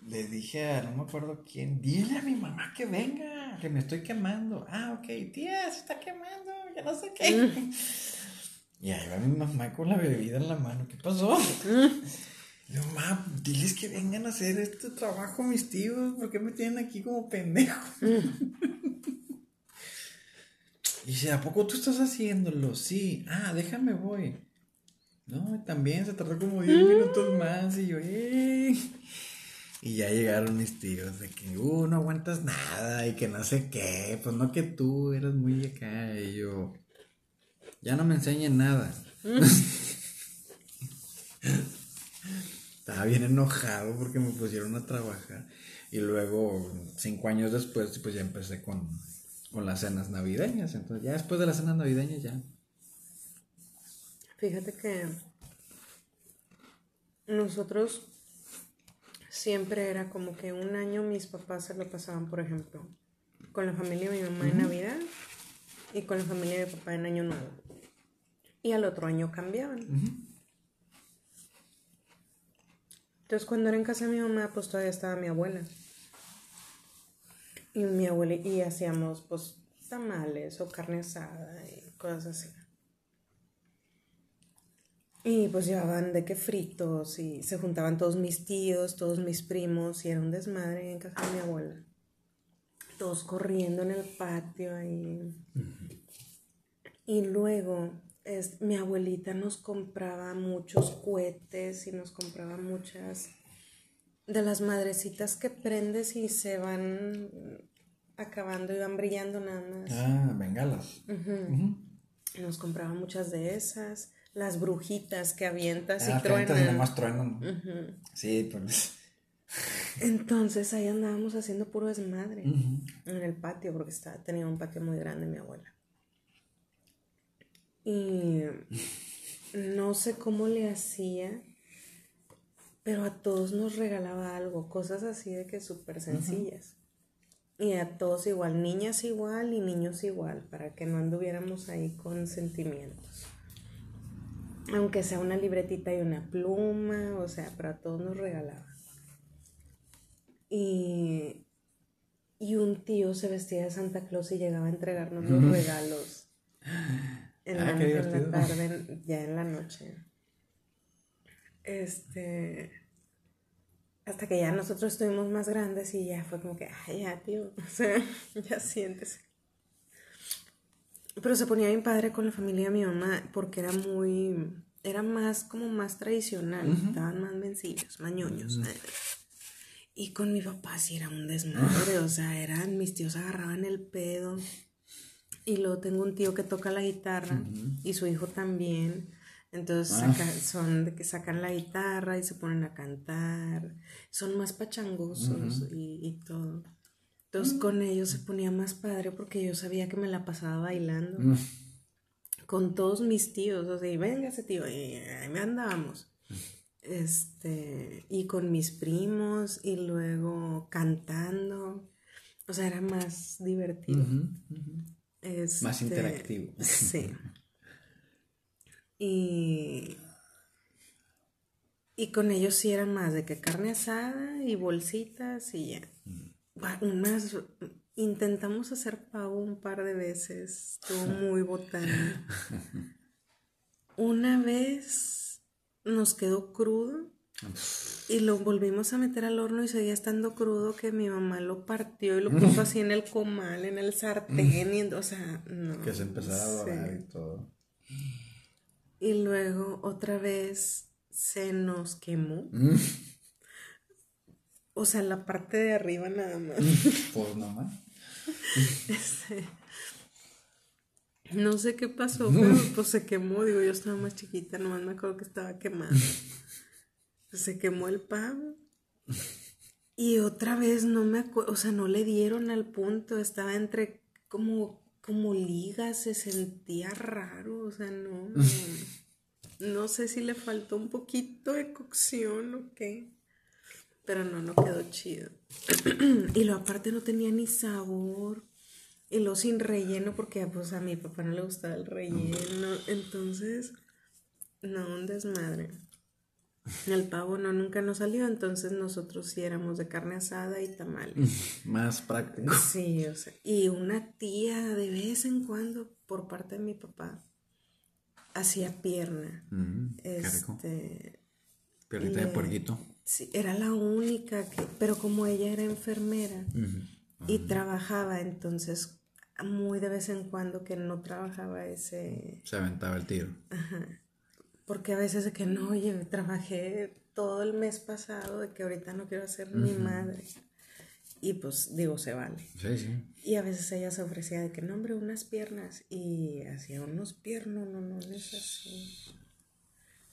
le dije a no me acuerdo quién, dile a mi mamá que venga, que me estoy quemando. Ah, ok, tía, se está quemando, ya no sé qué. Y ahí va mi mamá con la bebida en la mano. ¿Qué pasó? Y yo, mamá, diles que vengan a hacer este trabajo mis tíos. ¿Por qué me tienen aquí como pendejo? y dice, ¿a poco tú estás haciéndolo? Sí. Ah, déjame voy. No, también se tardó como 10 minutos más. Y yo, ¡eh! Y ya llegaron mis tíos de que, uh, no aguantas nada y que no sé qué. Pues no que tú eres muy acá. Y yo, ya no me enseñen nada. Estaba bien enojado porque me pusieron a trabajar. Y luego, cinco años después, pues ya empecé con, con las cenas navideñas. Entonces, ya después de las cenas navideñas, ya. Fíjate que nosotros siempre era como que un año mis papás se lo pasaban, por ejemplo, con la familia de mi mamá en Navidad y con la familia de mi papá en Año Nuevo. Y al otro año cambiaban. Entonces cuando era en casa de mi mamá, pues todavía estaba mi abuela. Y mi abuela, y hacíamos pues tamales o carne asada y cosas así. Y pues llevaban de que fritos y se juntaban todos mis tíos, todos mis primos y era un desmadre en casa de mi abuela. Todos corriendo en el patio ahí. Y luego es, mi abuelita nos compraba muchos cohetes y nos compraba muchas de las madrecitas que prendes y se van acabando y van brillando nada más. Ah, bengalas. Nos compraba muchas de esas. Las brujitas que avientas Ah, y que entras y truenan. nomás truenan. Sí, pues. Entonces ahí andábamos haciendo puro desmadre en el patio, porque estaba, tenía un patio muy grande mi abuela. Y no sé cómo le hacía, pero a todos nos regalaba algo, cosas así de que súper sencillas. Y a todos igual, niñas igual y niños igual, para que no anduviéramos ahí con sentimientos. Aunque sea una libretita y una pluma, o sea, pero a todos nos regalaba. Y, y un tío se vestía de Santa Claus y llegaba a entregarnos los regalos en, Ah, la, qué en la tarde, ya en la noche. Este. Hasta que ya nosotros estuvimos más grandes y ya fue como que, ay, ya, tío, o sea, ya siéntese. Pero se ponía bien padre con la familia de mi mamá porque era muy, era más como más tradicional, estaban más vencidos, mañoños. Y con mi papá sí era un desmadre, o sea, eran, mis tíos agarraban el pedo. Y luego tengo un tío que toca la guitarra y su hijo también. Entonces Ah. saca- son de que sacan la guitarra y se ponen a cantar. Son más pachangosos y, y todo. Entonces con ellos se ponía más padre porque yo sabía que me la pasaba bailando. Mm. Con todos mis tíos. O sea, y véngase tío. Y ahí me andábamos. Este, y con mis primos y luego cantando. O sea, era más divertido. Más Este, interactivo. Sí. Y, y con ellos sí eran más de que carne asada y bolsitas y ya. Va, Unas, intentamos hacer pavo un par de veces, estuvo muy botano. Una vez nos quedó crudo y lo volvimos a meter al horno y seguía estando crudo que mi mamá lo partió y lo puso así en el comal, en el sartén, y, o sea, no. Que se empezara a dorar sí. y todo. Y luego otra vez se nos quemó. Mm. O sea, la parte de arriba nada más. Pues nomás. Este, no sé qué pasó, pero pues se quemó. Digo, yo estaba más chiquita, nomás me acuerdo que estaba quemado. Se quemó el pavo. Y otra vez no me acuerdo, o sea, no le dieron al punto, estaba entre como, como ligas, se sentía raro, o sea, no, no, no sé si le faltó un poquito de cocción o qué, pero no, no quedó chido. y lo aparte no tenía ni sabor, y lo sin relleno, porque pues a mi papá no le gustaba el relleno, entonces, no, un desmadre. El pavo no, nunca nos salió, entonces nosotros sí éramos de carne asada y tamales. Más práctico. Sí, o sea, y una tía de vez en cuando, por parte de mi papá, hacía pierna. Mm. Este, Piernita de puerquito. sí, era la única que, pero como ella era enfermera y trabajaba, entonces muy de vez en cuando que no trabajaba ese, Se aventaba el tiro. Porque a veces de que no, oye, trabajé todo el mes pasado, de que ahorita no quiero hacer mi madre. Y pues digo, se vale. Sí, sí. Y a veces ella se ofrecía de que, no, hombre, unas piernas. Y hacía unos piernos, no, no, así.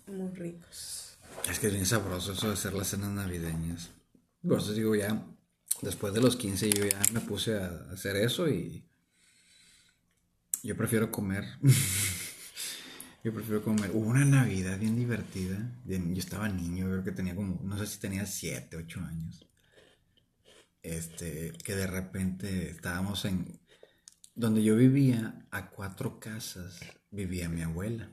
Muy ricos. Es que es bien sabroso eso de hacer las cenas navideñas. Por eso digo, ya después de los 15 yo ya me puse a hacer eso y yo prefiero comer. yo prefiero comer. Hubo una Navidad bien divertida. Yo estaba niño, creo que tenía como, no sé si tenía 7, 8 años. Este, que de repente estábamos en... Donde yo vivía, a cuatro casas, vivía mi abuela.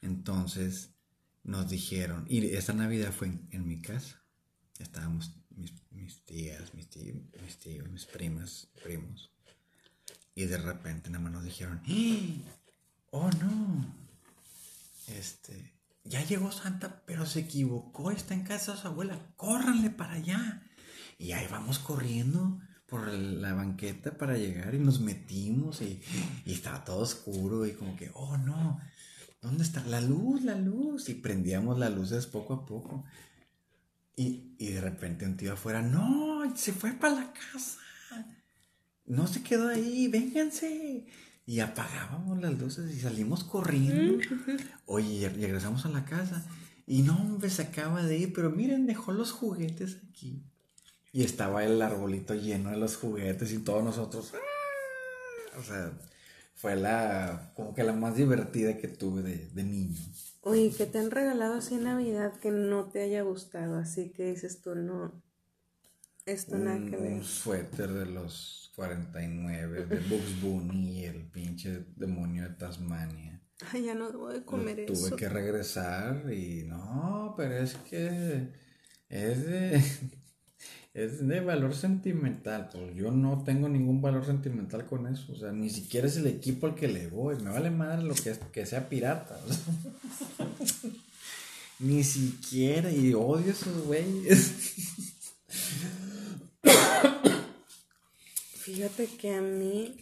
Entonces nos dijeron, y esta Navidad fue en, en mi casa. Estábamos mis, tías, mis tíos, mis tíos, mis primas, primos. Y de repente nada más nos dijeron, ¡Eh! Oh no, este, ya llegó Santa, pero se equivocó, está en casa de su abuela, córranle para allá. Y ahí vamos corriendo por la banqueta para llegar y nos metimos y, estaba todo oscuro y como que, oh no, ¿dónde está la luz, la luz? Y prendíamos las luces poco a poco. Y, y de repente un tío afuera, no, se fue para la casa. No se quedó ahí, vénganse. Y apagábamos las luces y salimos corriendo. Oye, y regresamos a la casa. Y no, hombre, se acaba de ir, pero miren, dejó los juguetes aquí. Y estaba el arbolito lleno de los juguetes y todos nosotros. ¡ah! O sea, fue la, como que la más divertida que tuve de, de niño. Oye, ¿qué te han regalado así en Navidad que no te haya gustado? Así que dices tú, no, esto nada que ver. un suéter de los 49 de Bugs Bunny y el pinche demonio de Tasmania. Ay, ya no debo de comer Lo tuve eso. que regresar y no, pero es que es de, es de valor sentimental. Pues yo no tengo ningún valor sentimental con eso. O sea, ni siquiera es el equipo al que le voy. Me vale madre lo que, es, que sea pirata. o sea. ni siquiera. Y odio a esos güeyes. Fíjate que a mí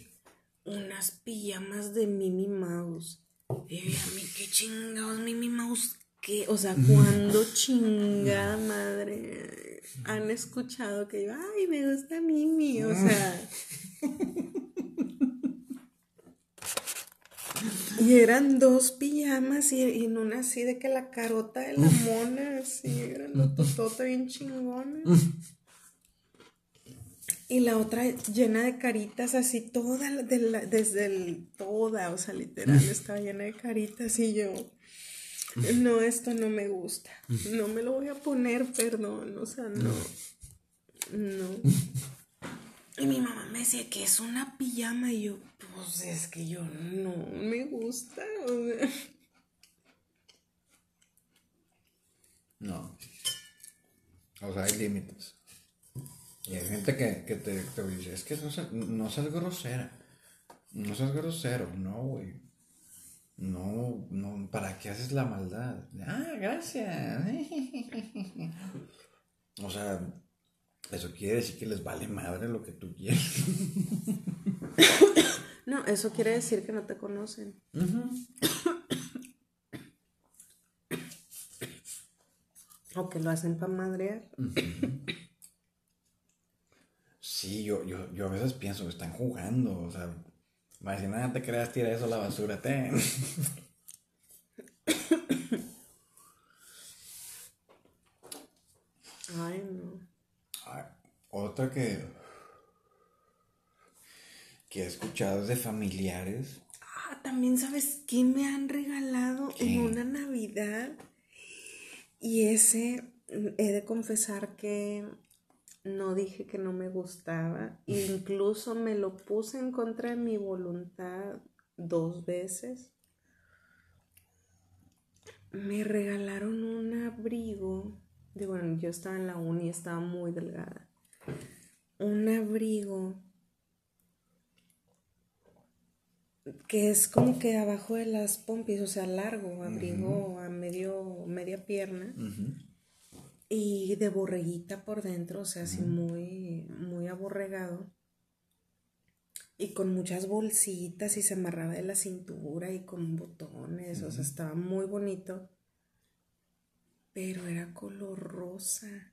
unas pijamas de Mimi Mouse. Y a mí, qué chingados Mimi Mouse, ¿qué? O sea, cuando chingada madre han escuchado que yo, ay, me gusta Mimi, o sea. Y eran dos pijamas y, en una así de que la carota de la mona, así, era la totota bien chingona. Y la otra llena de caritas, así toda, desde el, toda, o sea, literal, estaba llena de caritas y yo, no, esto no me gusta, no me lo voy a poner, perdón, o sea, no, no. Y mi mamá me decía que es una pijama y yo, pues es que yo no me gusta, o sea. No. O sea, hay límites. Y hay gente que, que te, te, dice, es que no, no seas grosera. No seas grosero, no, güey. No, no, ¿para qué haces la maldad? Ah, gracias. o sea, eso quiere decir que les vale madre lo que tú quieres. no, eso quiere decir que no te conocen. o que lo hacen para madrear. Sí, yo, yo, yo a veces pienso, están jugando, o sea, más si nada te creas, tira eso a la basura, ten. Ay, no. otra que, que he escuchado es de familiares. Ah, también sabes qué me han regalado en una Navidad. Y ese, he de confesar que no dije que no me gustaba, incluso me lo puse en contra de mi voluntad dos veces. Me regalaron un abrigo, digo, bueno, yo estaba en la uni, estaba muy delgada. Un abrigo que es como que abajo de las pompis, o sea, largo, abrigo a medio, media pierna y de borreguita por dentro, o sea, así muy, muy aborregado. Y con muchas bolsitas y se amarraba de la cintura y con botones, o sea, estaba muy bonito. Pero era color rosa.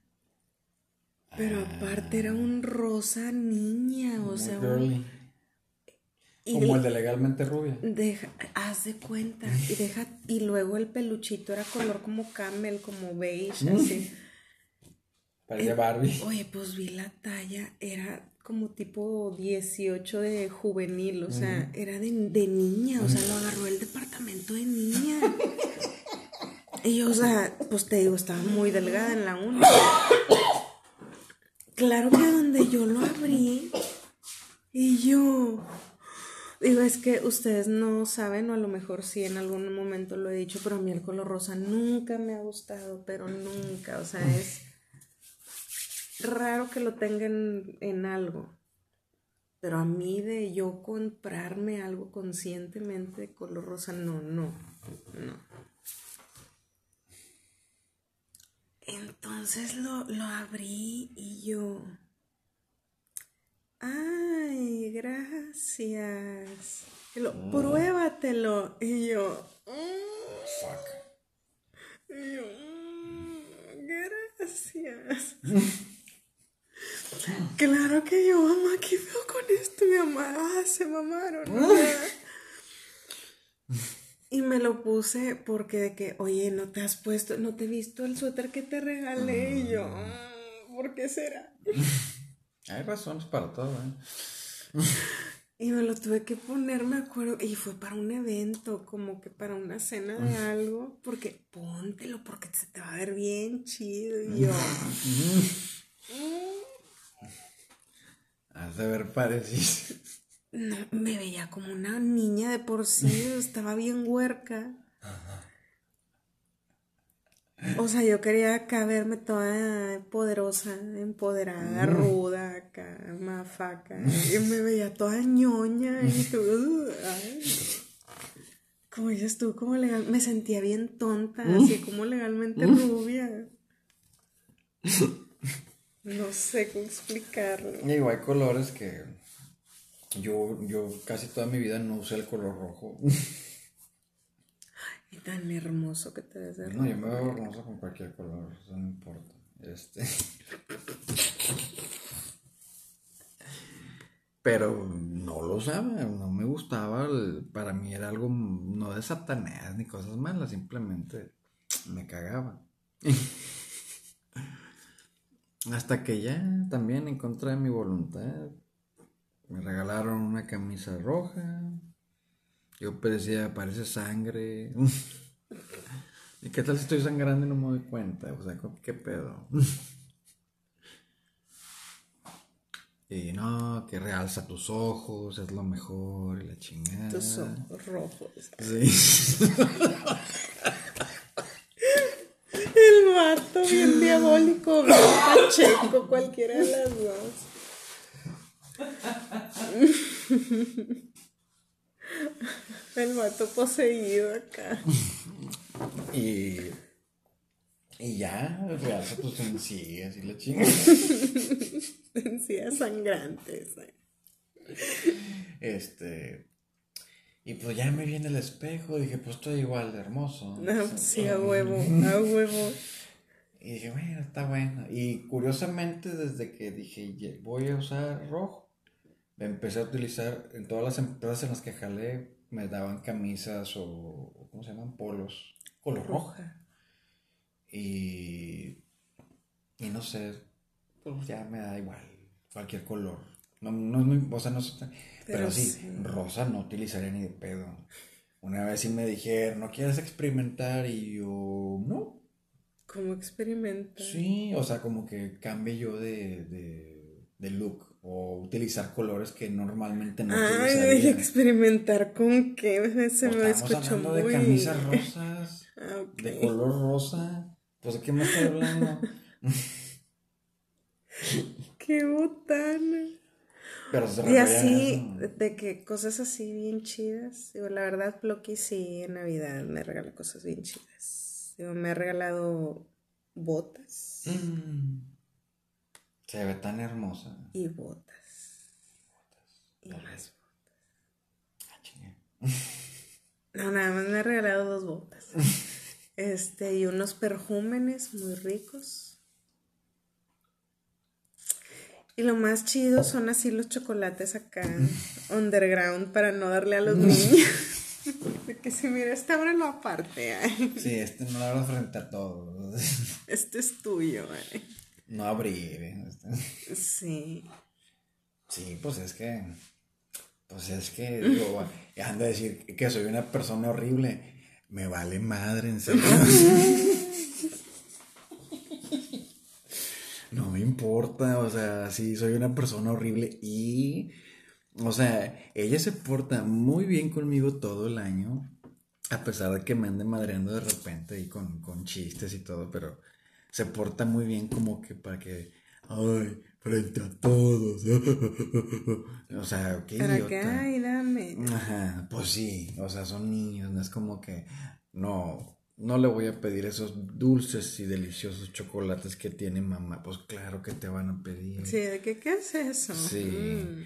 Pero aparte era un rosa niña, o sea, como el de legalmente rubia. Deja, haz de cuenta. Y deja, y luego el peluchito era color como camel, como beige, así. Barbie. Oye, pues vi la talla, era como tipo 18 de juvenil, o sea, era de, niña, o sea, lo agarró el departamento de niña. y yo, o sea, pues te digo, estaba muy delgada en la 1. claro que donde yo lo abrí, y yo, Digo, es que ustedes no saben, o a lo mejor sí en algún momento lo he dicho, pero a mí el color rosa nunca me ha gustado, pero nunca, o sea, es raro que lo tengan en algo. Pero a mí de yo comprarme algo conscientemente de color rosa, no, no, no. Entonces lo, lo abrí y yo... Ay, gracias. Y lo, mm. pruébatelo. Y yo... Fuck. Y yo... Mm, gracias. Claro que yo, mamá, ¿qué veo con esto? Mi mamá, ah, se mamaron. y me lo puse porque de que, oye, no te has puesto, no te he visto el suéter que te regalé. Y yo, ah, ¿por qué será? Hay razones para todo, ¿eh? Y me lo tuve que poner, me acuerdo, y fue para un evento, como que para una cena de algo, porque póntelo, porque se te va a ver bien chido. Y yo, Has de ver parecido. No, me veía como una niña de por sí, estaba bien huerca. O sea, yo quería acá verme toda poderosa, empoderada, mm. ruda, acá, mafaca. Y me veía toda ñoña y tú, como dices tú, como legal, me sentía bien tonta, así como legalmente rubia. No sé cómo explicarlo. Digo, hay colores que. Yo, yo casi toda mi vida no usé el color rojo. Y tan hermoso que te ves de No, yo me veo hermoso con cualquier color, eso no importa. Este. Pero no lo usaba, no me gustaba. Para mí era algo no de satanás ni cosas malas, simplemente me cagaba. Hasta que ya también en contra de mi voluntad me regalaron una camisa roja. Yo decía, parece sangre. ¿Y qué tal si estoy sangrando y no me doy cuenta? O sea, ¿qué pedo? y no, que realza tus ojos, es lo mejor y la chingada. Tus ojos rojos. Sí. El vato bien diabólico, pacheco, cualquiera de las dos. El vato poseído acá. Y. Y ya, realza tus encías y la chingada. Encías sangrantes. eh. Este. Y pues ya me vi en el espejo, dije, pues estoy igual de hermoso. No, sí, a huevo, a huevo. Y dije, bueno, está bueno. Y curiosamente, desde que dije, "Ye- voy a usar rojo, me empecé a utilizar en todas las empresas en las que jalé, me daban camisas o, ¿cómo se llaman? Polos, color roja. Y, y no sé, pues ya me da igual, cualquier color. No, no es muy, o sea, no sé, pero, Pero sí, sí. rosa no utilizaría ni de pedo. Una vez sí me dijeron, ¿no quieres experimentar? Y yo, no. ¿Cómo experimenta? Sí, o sea, como que cambie yo de, de, de look o utilizar colores que normalmente no Ay, utilizaría. experimentar con qué se Pues me escuchó muy. de camisas rosas, Ah, de color rosa. Pues de qué me estoy hablando. Qué botana. Pero se Y así, de que cosas así bien chidas. Digo, la verdad, Floki sí en Navidad me regala cosas bien chidas. Digo, me ha regalado botas Mm. Se ve tan hermosa. y botas. Y Dale. más. Ah, chinga. No, nada más me ha regalado dos botas. Este, y unos perjúmenes muy ricos. Y lo más chido son así los chocolates acá, underground, para no darle a los niños. De que si mira, este ábrelo aparte, ay. Sí, este no lo abro frente a todos. Este es tuyo, ay. No abrir. ¿eh? Este- Sí. Sí, pues es que. Pues es que. Digo, ando a decir que soy una persona horrible. Me vale madre, en serio. No me importa, o sea, sí, soy una persona horrible y. O sea, ella se porta muy bien conmigo todo el año. A pesar de que me ande madreando de repente y con, con chistes y todo, pero se porta muy bien como que para que, ay, frente a todos. o sea, qué Para idiota. que, ay, dame. Ajá, pues sí, o sea, son niños, no es como que, no, no le voy a pedir esos dulces y deliciosos chocolates que tiene mamá, pues claro que te van a pedir. Sí, ¿de qué, qué es eso? Sí. Mm.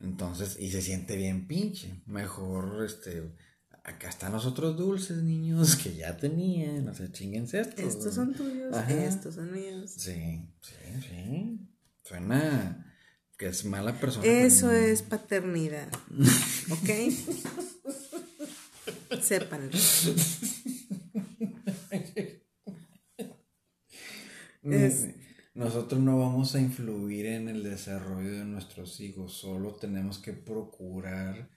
Entonces, y se siente bien pinche. Mejor, este, acá están los otros dulces, niños, que ya tenían. O sea, chinguense estos. Estos son tuyos, Ajá. estos son míos. Sí, sí, sí. Suena que es mala persona. Eso es paternidad. ¿Ok? Sépanlo. es- Nosotros no vamos a influir en el desarrollo de nuestros hijos, solo tenemos que procurar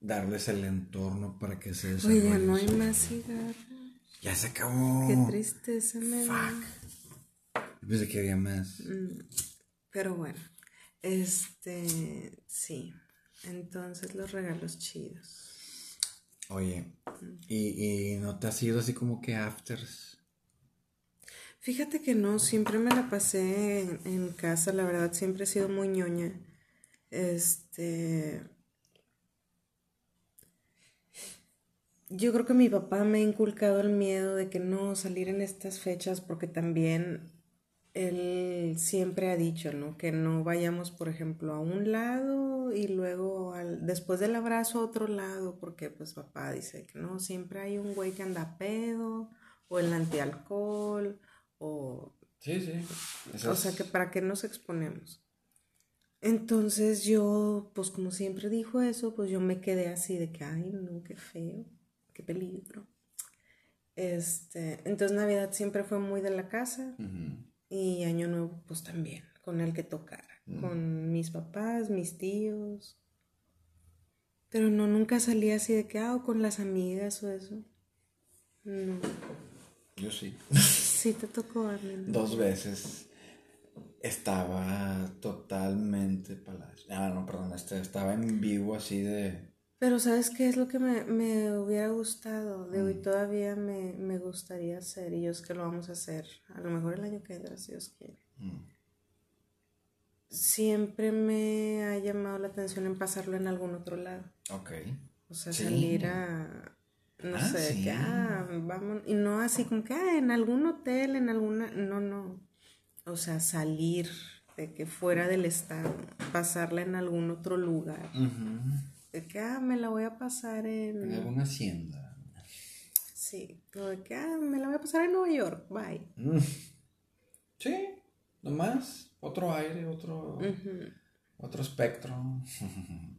darles el entorno para que se Oye, desarrollen. ya no hay más cigarros. Ya se acabó. Qué tristeza me da. Fuck. Pensé que había más. Mm, Pero bueno, este, sí. Entonces los regalos chidos. Oye, ¿y, y no te has ido así como que afters? Fíjate que no, siempre me la pasé en, casa, la verdad, siempre he sido muy ñoña. Este. Yo creo que mi papá me ha inculcado el miedo de que no salir en estas fechas porque también él siempre ha dicho, ¿no? Que no vayamos, por ejemplo, a un lado y luego al, después del abrazo a otro lado, porque pues papá dice que no, siempre hay un güey que anda pedo, o el antialcohol, o... Sí, sí. o sea, que para qué nos exponemos. Entonces yo, pues como siempre dijo eso, pues yo me quedé así de que, ay, no, qué feo, qué peligro. Este, entonces Navidad siempre fue muy de la casa y Año Nuevo pues también, con el que tocara, con mis papás, mis tíos. Pero no, nunca salí así de que, ah, o con las amigas o eso. No. Yo sí. Sí, te tocó a mí. Dos veces estaba totalmente palacio. Ah, no, perdón, este, estaba en vivo así de... Pero ¿sabes qué es lo que me, me hubiera gustado? De hoy mm. todavía me, me, gustaría hacer y yo es que lo vamos a hacer. A lo mejor el año que entra, si Dios quiere. Mm. Siempre me ha llamado la atención en pasarlo en algún otro lado. Ok. O sea, salir a... No ah, sé, que, ah, vamos... Y no así como que, ah, en algún hotel, en alguna... No, no o sea, salir de que fuera del estado, pasarla en algún otro lugar. De que, ah, me la voy a pasar en... En alguna hacienda. Sí, de que, ah, me la voy a pasar en Nueva York, bye. Mm. Sí, nomás, otro aire, otro, otro espectro.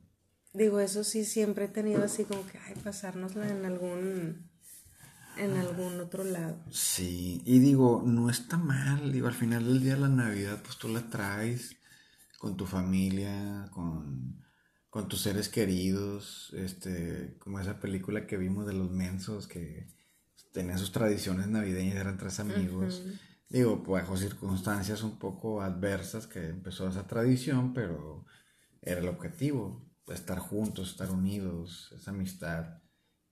Digo, eso sí, siempre he tenido así como que, ay, pasárnosla en algún en algún otro lado. Sí, y digo, no está mal, digo, al final del día de la Navidad, pues tú la traes con tu familia, con, con tus seres queridos, este, como esa película que vimos de los mensos que tenían sus tradiciones navideñas, eran tres amigos. Digo, bajo circunstancias un poco adversas que empezó esa tradición, pero era el objetivo, estar juntos, estar unidos, esa amistad.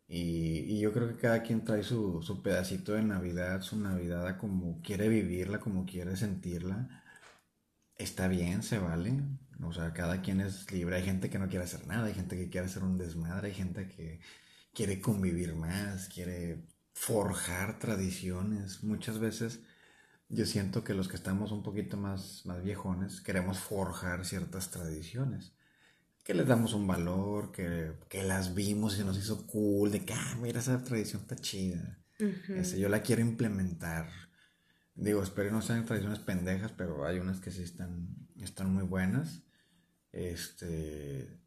Y, yo creo que cada quien trae su, su, pedacito de Navidad, su Navidad a como quiere vivirla, como quiere sentirla. Está bien, se vale. O sea, cada quien es libre. Hay gente que no quiere hacer nada, hay gente que quiere hacer un desmadre, hay gente que quiere convivir más, quiere forjar tradiciones. Muchas veces yo siento que los que estamos un poquito más, más viejones queremos forjar ciertas tradiciones que les damos un valor, que, las vimos y se nos hizo cool, de que, ah, mira, esa tradición está chida. yo la quiero implementar. Digo, espero no sean tradiciones pendejas, pero hay unas que sí están, están muy buenas. Este,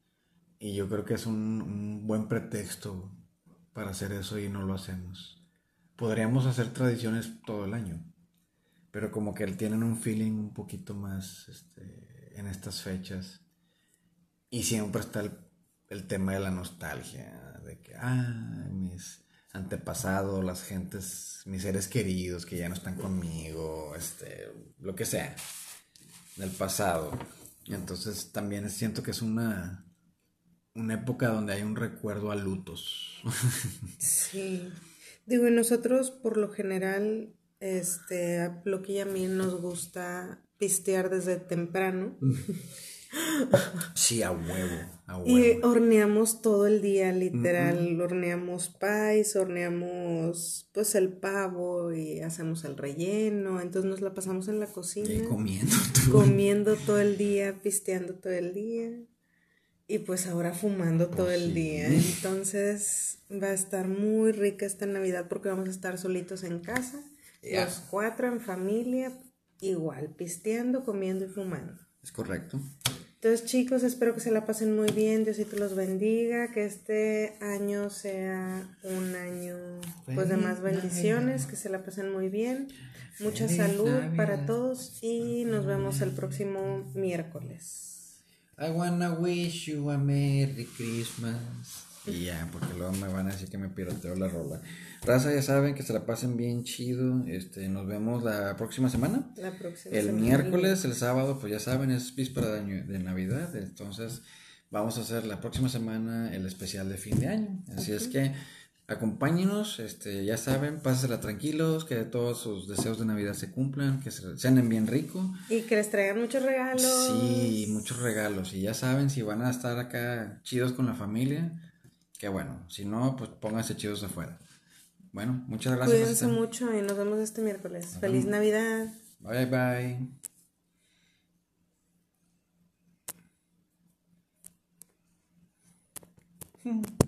y yo creo que es un, un buen pretexto para hacer eso y no lo hacemos. Podríamos hacer tradiciones todo el año, pero como que tienen un feeling un poquito más este, en estas fechas y siempre está el, tema de la nostalgia, de que, ah, mis antepasados, las gentes, mis seres queridos que ya no están conmigo, este, lo que sea, del pasado. Y entonces también siento que es una, una época donde hay un recuerdo a lutos. Sí. Digo, y nosotros por lo general, este, a lo que a mí nos gusta pistear desde temprano. Sí, a huevo, a huevo. Y horneamos todo el día, literal. Horneamos pies, horneamos pues el pavo y hacemos el relleno. Entonces nos la pasamos en la cocina. Y comiendo todo. Comiendo todo el día, pisteando todo el día. Y pues ahora fumando todo el día. Entonces va a estar muy rica esta Navidad porque vamos a estar solitos en casa. Los cuatro en familia, igual, pisteando, comiendo y fumando. Es correcto. Entonces, chicos, espero que se la pasen muy bien. Diosito los bendiga. Que este año sea un año pues, de más bendiciones. Que se la pasen muy bien. Mucha salud para todos. Y nos vemos el próximo miércoles. I wanna wish you a Merry Christmas. Y ya, porque luego me van a decir que me piroteo la rola. Raza, ya saben que se la pasen bien chido. Este, nos vemos la próxima semana. La próxima El miércoles, el sábado, pues ya saben, es víspera de, de, Navidad. Entonces, vamos a hacer la próxima semana el especial de fin de año. Así es que acompáñenos, este, ya saben, pásensela tranquilos, que todos sus deseos de Navidad se cumplan, que se, sean bien rico. Y que les traigan muchos regalos. Sí, muchos regalos. Y ya saben, si van a estar acá chidos con la familia, que bueno, si no, pues pónganse chidos afuera. Bueno, muchas gracias. Cuídense mucho y nos vemos este miércoles. Feliz. Navidad. Bye bye.